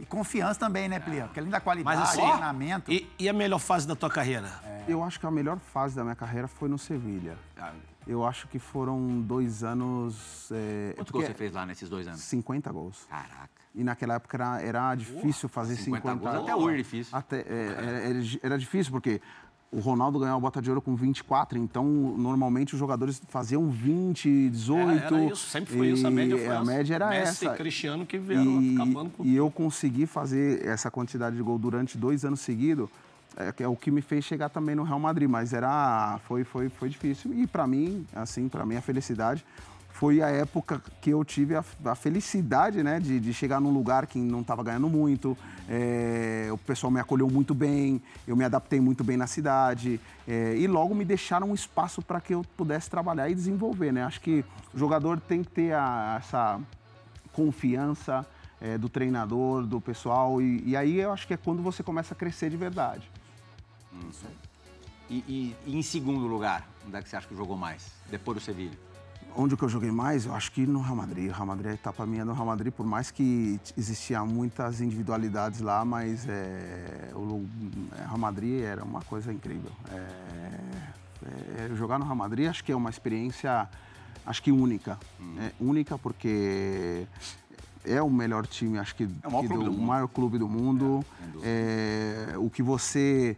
E confiança também, né, Plia? Porque além da qualidade, Mas assim, treinamento. e, e a melhor fase da tua carreira? Eu acho que a melhor fase da minha carreira foi no Sevilha. Eu acho que foram dois anos. É, Quantos porque gols você fez lá nesses dois anos? 50 gols. Caraca. E naquela época era, era difícil fazer 50 50, gols até hoje é difícil. Até, é, era, era- era difícil, porque o Ronaldo ganhou a bota de ouro com 24, então normalmente os jogadores faziam 20, 18. Era, era isso, sempre foi isso. A média foi A essa. média era Messi essa. e Cristiano que vieram E, acabando com e eu consegui fazer essa quantidade de gol durante dois anos seguidos, é, é o que me fez chegar também no Real Madrid, mas era foi foi foi difícil e para mim, assim, para mim a felicidade foi a época que eu tive a, a felicidade, né, de, de chegar num lugar que não estava ganhando muito, é, o pessoal me acolheu muito bem, eu me adaptei muito bem na cidade é, e logo me deixaram um espaço para que eu pudesse trabalhar e desenvolver, né? Acho que o jogador tem que ter a- essa confiança é, do treinador, do pessoal. E, e aí eu acho que é quando você começa a crescer de verdade. E, e- e em segundo lugar, onde é que você acha que jogou mais? Depois do Sevilha? Onde que eu joguei mais? Eu acho que no Real Madrid. O Real Madrid, a etapa minha no Real Madrid, por mais que existia muitas individualidades lá, mas é, o é, Real Madrid era uma coisa incrível. É, é, jogar no Real Madrid acho que é uma experiência, acho que única. É única porque é o melhor time, acho que, É o maior que clube do maior clube do mundo. É, o que você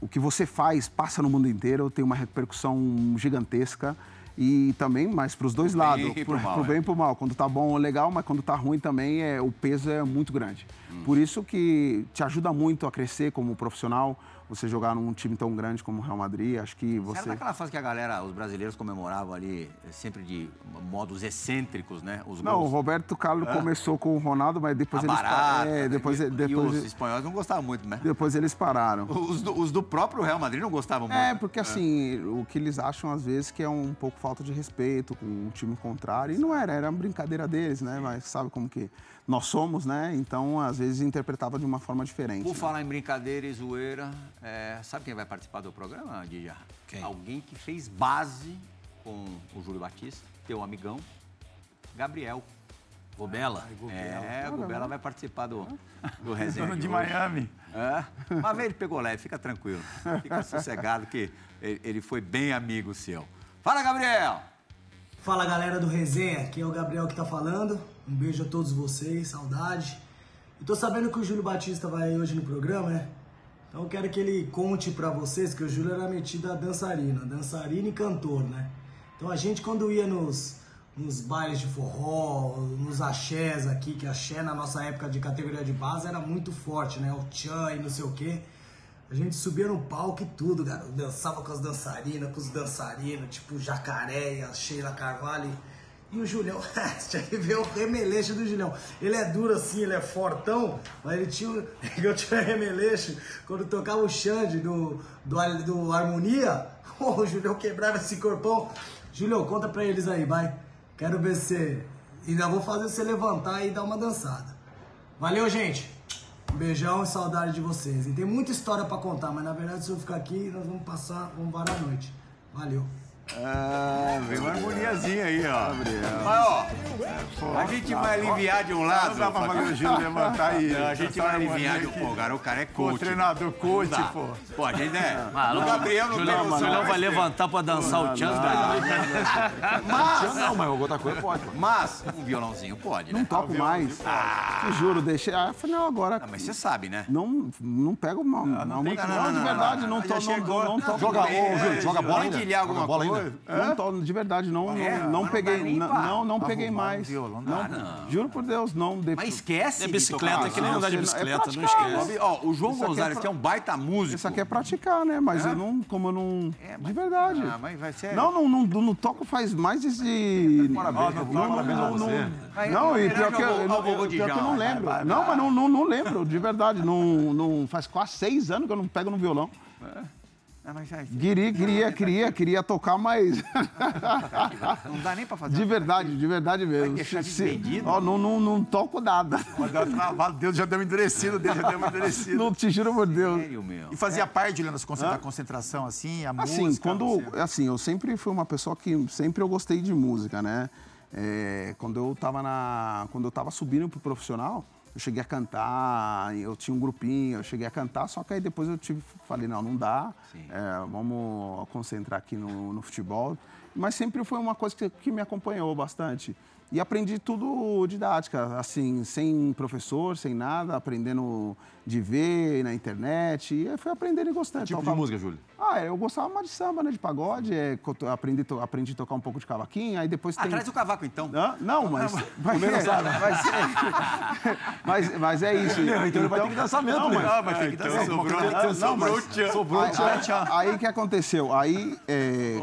o que você faz passa no mundo inteiro, tem uma repercussão gigantesca. E também, mas para os dois Pro lados, mal, pro é. bem e pro mal. Quando tá bom, legal, mas quando tá ruim também, é, o peso é muito grande. Hum. Por isso que te ajuda muito a crescer como profissional, você jogar num time tão grande como o Real Madrid. Acho que Era você. daquela fase que a galera, os brasileiros comemoravam ali, eh, sempre de modos excêntricos, né? Os Não, o gols. Roberto Carlos começou com o Ronaldo, mas depois a eles. pa- barata, é, depois, e, e depois, os espanhóis não gostavam muito, né? depois eles pararam. Os do, os do próprio Real Madrid não gostavam muito. É, porque assim, o que eles acham às vezes que é um pouco falta de respeito com o time contrário. E não era, era uma brincadeira deles, né? Mas sabe como que nós somos, né? Então, às vezes, interpretava de uma forma diferente. Por né? falar em brincadeira e zoeira, é, sabe quem vai participar do programa, Dija? Quem? Alguém que fez base com o Júlio Batista, teu amigão, Gabriel. Gobela. É, o Gubela vai participar do, do resenha. De hoje. Miami. É. Uma vez ele pegou leve, fica tranquilo. Fica sossegado que ele, ele foi bem amigo seu. Fala, Gabriel! Fala galera do Resenha, aqui é o Gabriel que tá falando. Um beijo a todos vocês, saudade. E tô sabendo que o Júlio Batista vai hoje no programa, né? Então eu quero que ele conte pra vocês que o Júlio era metido a dançarino, dançarino e cantor, né? Então a gente quando ia nos, nos bailes de forró, nos axés aqui, que axé na nossa época de categoria de base era muito forte, né? O tchan e não sei o quê. A gente subia no palco e tudo, cara. Dançava com as dançarinas, com os dançarinos, tipo Jacaré, a Sheila Carvalho. E o Julião, tinha que ver o remeleixo do Julião. Ele é duro assim, ele é fortão, mas ele tinha, eu tinha remeleixo. Quando tocava o Xande do, do, do Harmonia, o Julião quebrava esse corpão. Julião, conta pra eles aí, vai. Quero ver se. Ainda vou fazer você levantar e dar uma dançada. Valeu, gente! Um beijão e saudade de vocês. E tem muita história pra contar, mas na verdade se eu ficar aqui, nós vamos passar, vamos varar a noite. Valeu. Ah, veio uma harmoniazinha aí, ó. Mas, ó, a gente vai aliviar de um lado. Não dá pra fazer o Gil levantar aí. Não, a gente vai aliviar de um pouco. Cara, o cara é Pô, coach. treinador coach, pô. Pô, a gente é. Maluco. o Gabriel não Julião, tem noção, Julião mas vai levantar pra dançar o da Mas, Não, mas outra coisa pode. pô. mas, um violãozinho pode, né? Não toco mais. Te juro, deixei. Ah, falei, não, agora. Ah, mas você sabe, né? Não, não pego mal. Não, muito não, não, não, de não, verdade, não, toco Joga, bola ainda? Joga bola ainda? Não tô, de verdade, não, É, não, não peguei, nem não, pra não, não peguei arrumar um mais. violão, não, não Juro por Deus, não. de- Mas esquece É bicicleta, é que nem andar de é bicicleta, não esquece. Ó, o João Isso é Gonzalez, pra- que é um baita músico. Isso aqui é praticar, né? Mas eu não, como eu não. de verdade. Ah, mas vai ser. Não, não, não, não toco faz mais de. Parabéns, não, não, parabéns a não, você. Vai, Não, e pior que eu, não lembro. Não, mas não, lembro, de verdade. Não, não, faz quase seis anos que eu não pego no violão. Já- Queria, queria, queria, queria tocar, mas. Não dá nem pra fazer. De verdade, de verdade mesmo. deixar de? Ó, não, não, não toco nada. Mas deu travada, Deus já deu uma endurecida, o dedo já deu uma endurecida. Não te juro por Deus. Sério, meu. E fazia parte, Juliano, da concentração, assim, a Assim, música? quando. Assim, eu sempre fui uma pessoa que sempre eu gostei de música, né? É, quando eu tava na. Quando eu tava subindo pro profissional, eu cheguei a cantar, eu tinha um grupinho, eu cheguei a cantar, só que aí depois eu tive, falei, não, não dá. é, vamos concentrar aqui no, no futebol. Mas sempre foi uma coisa que, que me acompanhou bastante. E aprendi tudo didática, assim, sem professor, sem nada, aprendendo de ver na internet. E aí fui aprendendo e gostando. Tipo de Tocava- música, Júlio? ah, eu gostava mais de samba, né? De pagode. É, aprendi, to- aprendi a tocar um pouco de cavaquinho, aí depois tem... Atrás do cavaco, então. Hã? Não, mas... mas, é, mas, é, mas, mas é isso. então ele vai ter que dançar mesmo, Não, né? mas, Ah, mas tem que dançar. Sobrou, não, mas, sobrou aí, aí, aí que aconteceu? Aí, é,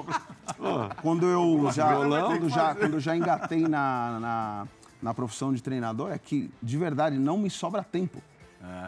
quando eu já, quando já, quando eu já engatei na, na, na profissão de treinador, é que, de verdade, não me sobra tempo.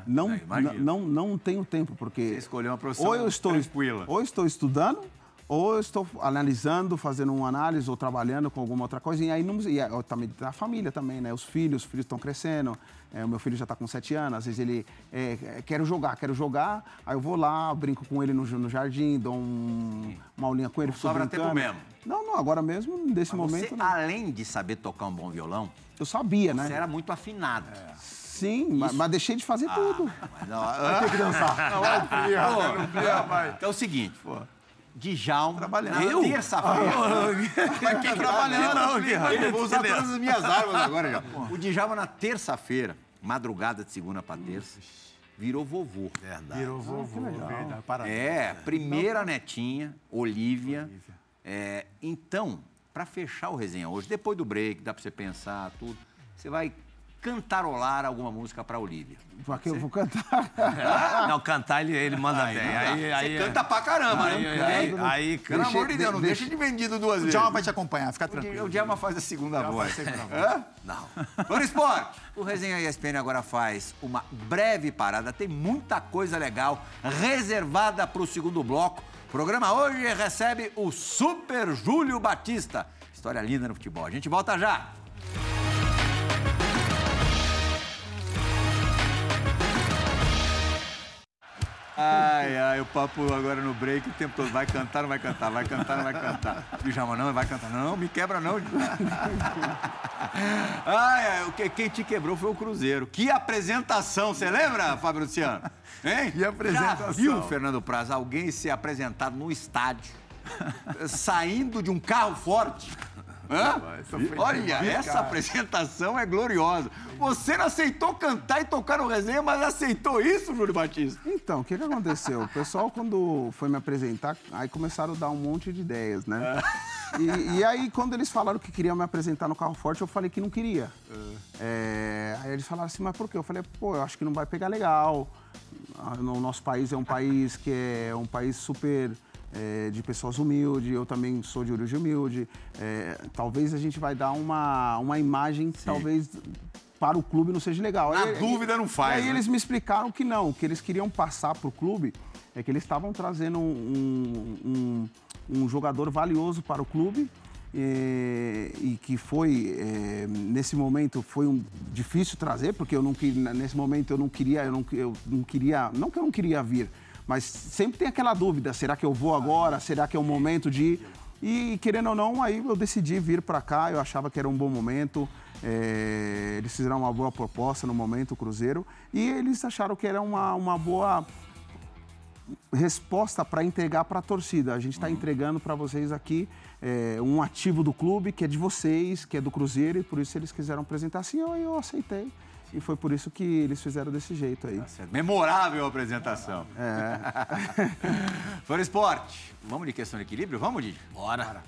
Não, é, não, não tenho tempo, porque... escolheu uma profissão ou eu estou, tranquila. Ou estou estudando, ou eu estou analisando, fazendo uma análise, ou trabalhando com alguma outra coisa. E aí, não, e também a família também, né? Os filhos, os filhos estão crescendo. É, o meu filho já está com sete anos, às vezes ele é, é, quero jogar, quero jogar, aí eu vou lá, brinco com ele no, no jardim, dou um- uma aulinha com ele. fico sobra brincando. tempo mesmo. Não, não, agora mesmo, nesse Mas momento, você, não. além de saber tocar um bom violão, eu sabia, você né? era muito afinado. Sim, mas, mas deixei de fazer tudo. Mas não, ah, Tem que dançar. então é o seguinte, Djalma, Trabalhando. na Eu? terça-feira. Quem trabalhando, não, Eu vou usar todas as minhas armas agora já. O Djalma na terça-feira, madrugada de segunda pra terça, virou vovô. Verdade. Virou vovô, verdade. Parabéns. É, primeira netinha, Olivia. É, então, pra fechar o resenha hoje, depois do break, dá pra você pensar tudo, você vai cantarolar alguma música pra Olivia. Porque eu vou cantar. Não, cantar ele, ele manda bem. Aí, aí, Você canta pra caramba, aí, né? aí, aí, Pelo Deixa- amor de Deus, não deixa- de vendido duas O vezes. Djalma vai te acompanhar, fica O tranquilo. Djalma faz a segunda voz. Hã? Não. Vamos esporte. O Resenha ESPN agora faz uma breve parada. Tem muita coisa legal reservada para o segundo bloco. O programa hoje recebe o Super Júlio Batista. História linda no futebol. A gente volta já. Ai, ai, o papo agora no break o tempo todo. Vai cantar, não vai cantar, vai cantar, não vai cantar. Pijama não, vai cantar. Não, me quebra não. ai, ai, quem te quebrou foi o Cruzeiro. Que apresentação, você lembra, Fábio Luciano? Hein? Que apresentação. Já viu, Fernando Praz, alguém ser apresentado no estádio, saindo de um carro forte? Hã? Olha, essa apresentação é gloriosa. Você não aceitou cantar e tocar no resenha, mas aceitou isso, Júlio Batista? Então, o que, que aconteceu? O pessoal, quando foi me apresentar, aí começaram a dar um monte de ideias, né? E, e aí, quando eles falaram que queriam me apresentar no carro forte, eu falei que não queria. É, aí eles falaram assim, mas por quê? Eu falei, pô, eu acho que não vai pegar legal. Ah, O nosso país é um país que é um país super é, de pessoas humildes, eu também sou de origem humilde. É, talvez a gente vai dar uma, uma imagem que talvez para o clube não seja legal. Na Aí- dúvida não faz, Aí né? eles me explicaram que não, que eles queriam passar para o clube é que eles estavam trazendo um, um- um jogador valioso para o clube eh, e que foi eh, nesse momento foi um difícil trazer porque eu não nesse momento eu não queria eu não, eu não queria não que eu não queria vir mas sempre tem aquela dúvida será que eu vou agora será que é o momento de ir? e querendo ou não aí eu decidi vir para cá eu achava que era um bom momento eh, eles fizeram uma boa proposta no momento o Cruzeiro e eles acharam que era uma, uma boa resposta para entregar para a torcida. A gente está entregando para vocês aqui é, um ativo do clube que é de vocês, que é do Cruzeiro, e por isso eles quiseram apresentar assim, eu, eu aceitei. E foi por isso que eles fizeram desse jeito aí. Certo. Memorável a apresentação. É. Fora esporte. Vamos de questão de equilíbrio? Vamos, Didi? Bora.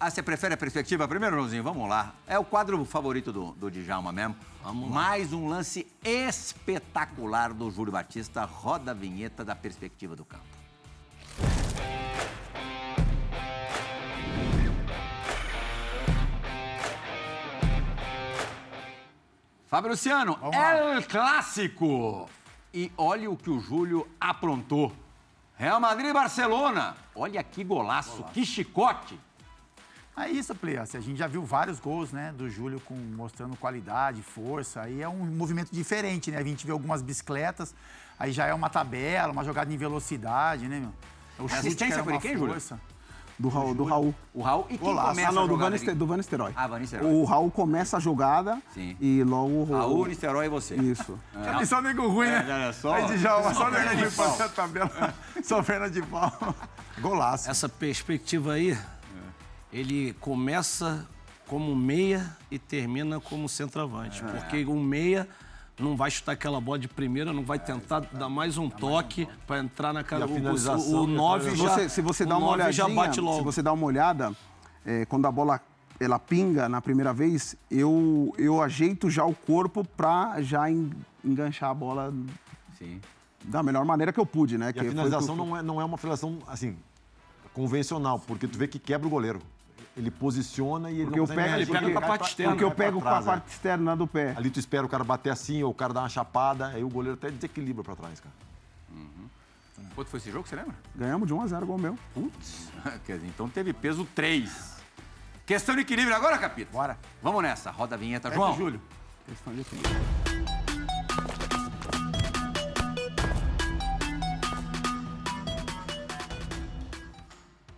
Ah, você prefere a perspectiva primeiro, Ronzinho? Vamos lá. É o quadro favorito do, do Djalma mesmo. Vamos lá. Mais um lance espetacular do Júlio Batista. Roda a vinheta da perspectiva do campo. Fábio Luciano, é o clássico. E olha o que o Júlio aprontou. Real Madrid e Barcelona. Olha que golaço, que chicote. É isso, Play. Assim, A gente já viu vários gols, né, do Júlio com, mostrando qualidade, força. Aí é um movimento diferente, né? A gente vê algumas bicicletas, aí já é uma tabela, uma jogada em velocidade, né, meu? O chute assistência foi de quem, Júlio? Do Raul. Do Raul. O Raul e quem Golaço. começa Ah, não, a do jogada Van? Nister- do Van Nistelrooy. Ah, Van Nistelrooy. O Raul começa a jogada Sim. e logo o Raul, Nisterói e você. Isso. E só nego ruim, né? olha só. Aí de Djalma, só nego ruim fazer a tabela. Só perna de pau. Golaço. Essa perspectiva aí, ele começa como meia e termina como centroavante. Porque o meia não vai chutar aquela bola de primeira, não vai tentar dar mais um toque para entrar na cara. E a O- finalização, O, o e a 9 Se já, você, se você dá uma 9 olhadinha, já bate logo. se você dá uma olhada, é, quando a bola ela pinga na primeira vez, eu, eu ajeito já o corpo para já en- enganchar a bola Sim. da melhor maneira que eu pude, né? E que a finalização que não é, não é uma finalização, assim, convencional, porque tu vê que quebra o goleiro. Ele posiciona e ele Porque não eu pego, reagir, pega ele com a parte externa, porque eu pra pego com a trás, é. parte externa do pé. Ali tu espera o cara bater assim, ou o cara dar uma chapada, aí o goleiro até desequilibra pra trás, cara. Quanto foi esse jogo, você lembra? Ganhamos de 1 a 0 gol meu. Putz. Quer dizer, então teve peso 3. Questão de equilíbrio agora, Capito? Bora. Vamos nessa. Roda a vinheta, João. João. Júlio. Questão de tempo.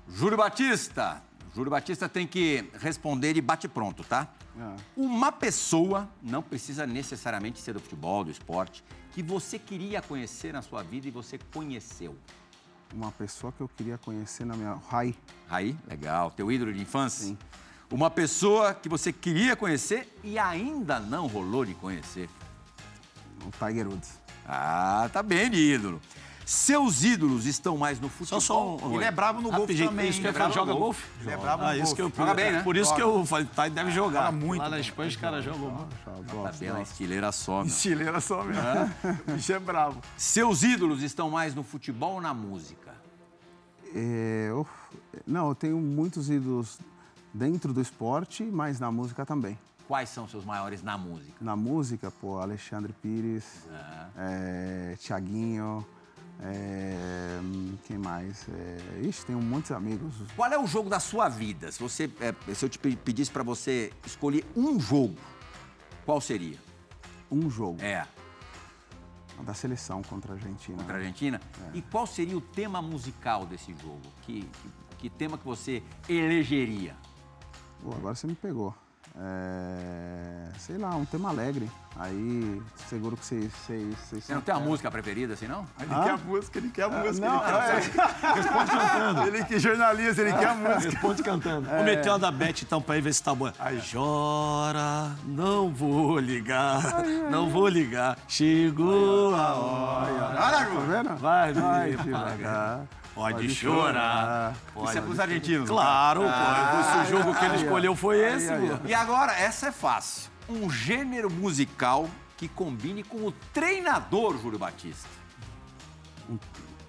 Júlio Batista. Júlio Batista tem que responder e bate pronto, tá? Ah. Uma pessoa, não precisa necessariamente ser do futebol, do esporte, que você queria conhecer na sua vida e você conheceu. Uma pessoa que eu queria conhecer na minha. Rai. Aí, legal. Teu ídolo de infância? Uma pessoa que você queria conhecer e ainda não rolou de conhecer. O Tiger Woods. Ah, tá bem de ídolo. Seus ídolos estão mais no Só, futebol? só um, Ele é bravo no golfe também, Isso que hein? ia falar, Bravo no joga golfe. golfe? Ele é bravo no ah, isso que eu, golfe. Joga bem, né? Por isso que eu falei, tá, deve jogar. Joga muito Lá na. Espanha os caras jogam. Gosto, Pela gosto. estileira só, meu. Estileira só mesmo. O bicho é bravo. Seus ídolos estão mais no futebol ou na música? É, eu- não, eu tenho muitos ídolos dentro do esporte, mas na música também. Quais são seus maiores na música? Na música, pô, Alexandre Pires, é, Tiaguinho, é, quem mais? É, ixi, tenho muitos amigos. Qual é o jogo da sua vida? Se, você, é, se eu te pe- pedisse pra você escolher um jogo, qual seria? Um jogo É, da seleção contra a Argentina. contra a Argentina. E qual seria o tema musical desse jogo? Que, que, que tema que você elegeria? Pô, agora você me pegou. É, sei lá, um tema alegre. Aí, seguro que vocês... Você não tem uma música preferida assim, não? Ele quer a música, ele quer a música. Não, ele quer Responde cantando. Ele que é jornalista, ele quer a música. Responde cantando. Vou meter uma da Beth então pra ir ver se tá boa. Chora, não vou ligar, não vou ligar. Chegou a hora. Tá vendo? Vai, Vai vai, devagar. Pode, Pode chorar. Isso é pros argentinos. Claro, pô. Se o jogo que ele escolheu foi esse. E agora, essa é fácil. Um gênero musical que combine com o treinador Júlio Batista.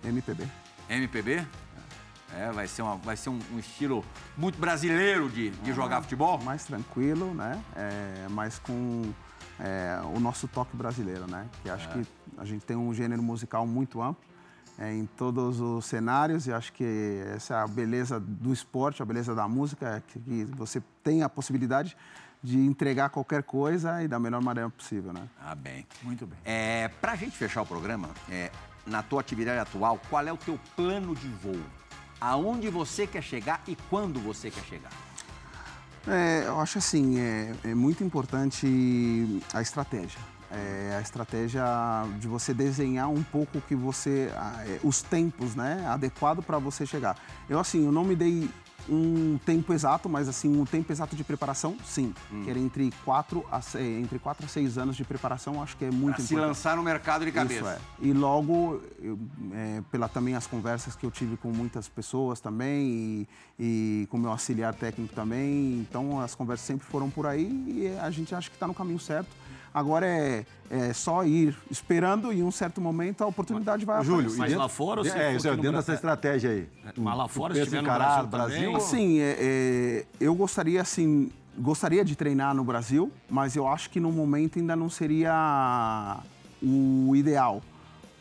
MPB. MPB? É, vai ser, uma, vai ser um, um estilo muito brasileiro de, de jogar futebol. mais tranquilo, né? É, mas com é, o nosso toque brasileiro, né? Que acho que a gente tem um gênero musical muito amplo é, em todos os cenários e acho que essa é a beleza do esporte, a beleza da música, é que, que você tem a possibilidade de entregar qualquer coisa e da melhor maneira possível, né? Ah, bem. Muito bem. É, pra gente fechar o programa, é, na tua atividade atual, qual é o teu plano de voo? Aonde você quer chegar e quando você quer chegar? É, eu acho assim, é, é muito importante a estratégia. É, a estratégia de você desenhar um pouco que você, é, os tempos, né, adequado para você chegar. Eu assim, eu não me dei um tempo exato, mas assim, um tempo exato de preparação, sim. Que era entre 4 a 6, entre 4 a 6 anos de preparação, acho que é muito Pra se importante. lançar no mercado de cabeça. Isso é. E logo, eu, é, pela também as conversas que eu tive com muitas pessoas também e, e com meu auxiliar técnico também, então as conversas sempre foram por aí e a gente acha que está no caminho certo. Agora é, é só ir esperando e em um certo momento a oportunidade vai Júlio, aparecer. Mas dentro, lá fora ou se é, é, dentro Brasil? dessa estratégia aí. Mas lá fora, se estiver em no encarar Brasil, também... Assim, é, é, eu gostaria assim, gostaria de treinar no Brasil, mas eu acho que no momento ainda não seria o ideal,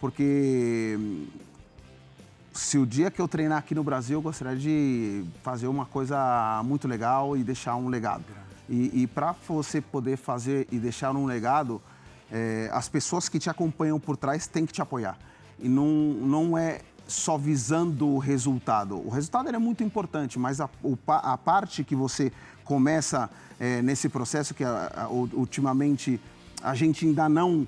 porque hum, se o dia que eu treinar aqui no Brasil, eu gostaria de fazer uma coisa muito legal e deixar um legado. E, e para você poder fazer e deixar um legado, é, as pessoas que te acompanham por trás têm que te apoiar. E não, não é só visando o resultado. O resultado é muito importante, mas a, o a parte que você começa é, nesse processo, que a- a- ultimamente a gente ainda não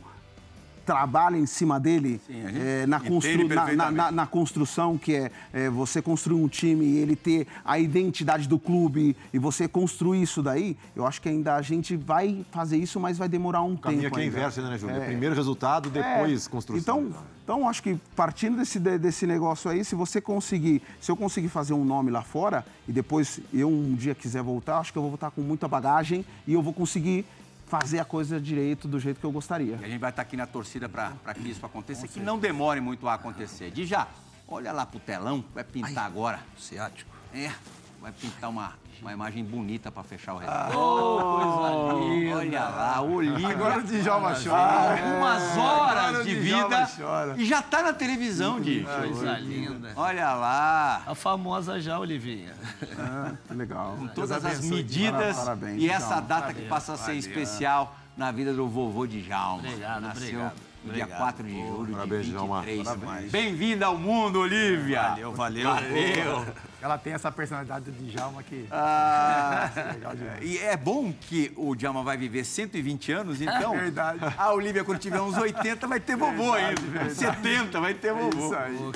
trabalha em cima dele Sim, é, na, constru- na- na, na- construção, que é, é, você construir um time e ele ter a identidade do clube e você construir isso daí, eu acho que ainda a gente vai fazer isso, mas vai demorar um O caminho tempo aqui é ainda. inverso, né, Júlio? É. Primeiro resultado, depois É, construção. Então, então, acho que partindo desse, de- desse negócio aí, se você conseguir, se eu conseguir fazer um nome lá fora e depois eu um dia quiser voltar, acho que eu vou voltar com muita bagagem e eu vou conseguir fazer a coisa direito do jeito que eu gostaria. E a gente vai estar aqui na torcida para que isso aconteça, que não demore muito a acontecer. De já, olha lá pro telão, vai pintar agora. Ciático. É, vai pintar uma, uma imagem bonita para fechar o resto. coisa linda. Olha lá, Olívia. Agora o Djalma chora. Algumas horas Agora o de Djalma vida chora. e já tá na televisão, Di. Coisa linda. Olha lá. A famosa já, Olivinha. Ah, que legal. todas as medidas Parabéns, e essa Djalma. data que passa a ser especial na vida do vovô de Jalma. Obrigado, Nasceu obrigado, no dia obrigado. 4 de julho Parabéns, de Djalma. 23. Parabéns. Bem-vinda ao mundo, Olívia. Valeu, valeu. Valeu. Ela tem essa personalidade do Djalma que... Ah, legal demais. e é bom que o Djalma vai viver 120 anos, então. Verdade. A Olívia, quando tiver uns 80, vai ter vovô ainda. 70 vai ter vovô. Isso aí.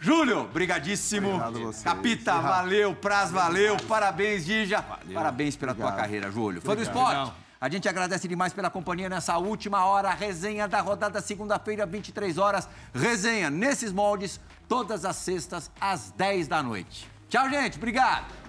Júlio, brigadíssimo. Obrigado a vocês. Capita, valeu. Praz, valeu. Parabéns, Dija. Parabéns pela tua Obrigado. carreira, Júlio. Fã do esporte. A gente agradece demais pela companhia nessa última hora. Resenha da rodada segunda-feira, 23 horas. Resenha nesses moldes, todas as sextas, às 10 da noite. Tchau, gente. Obrigado.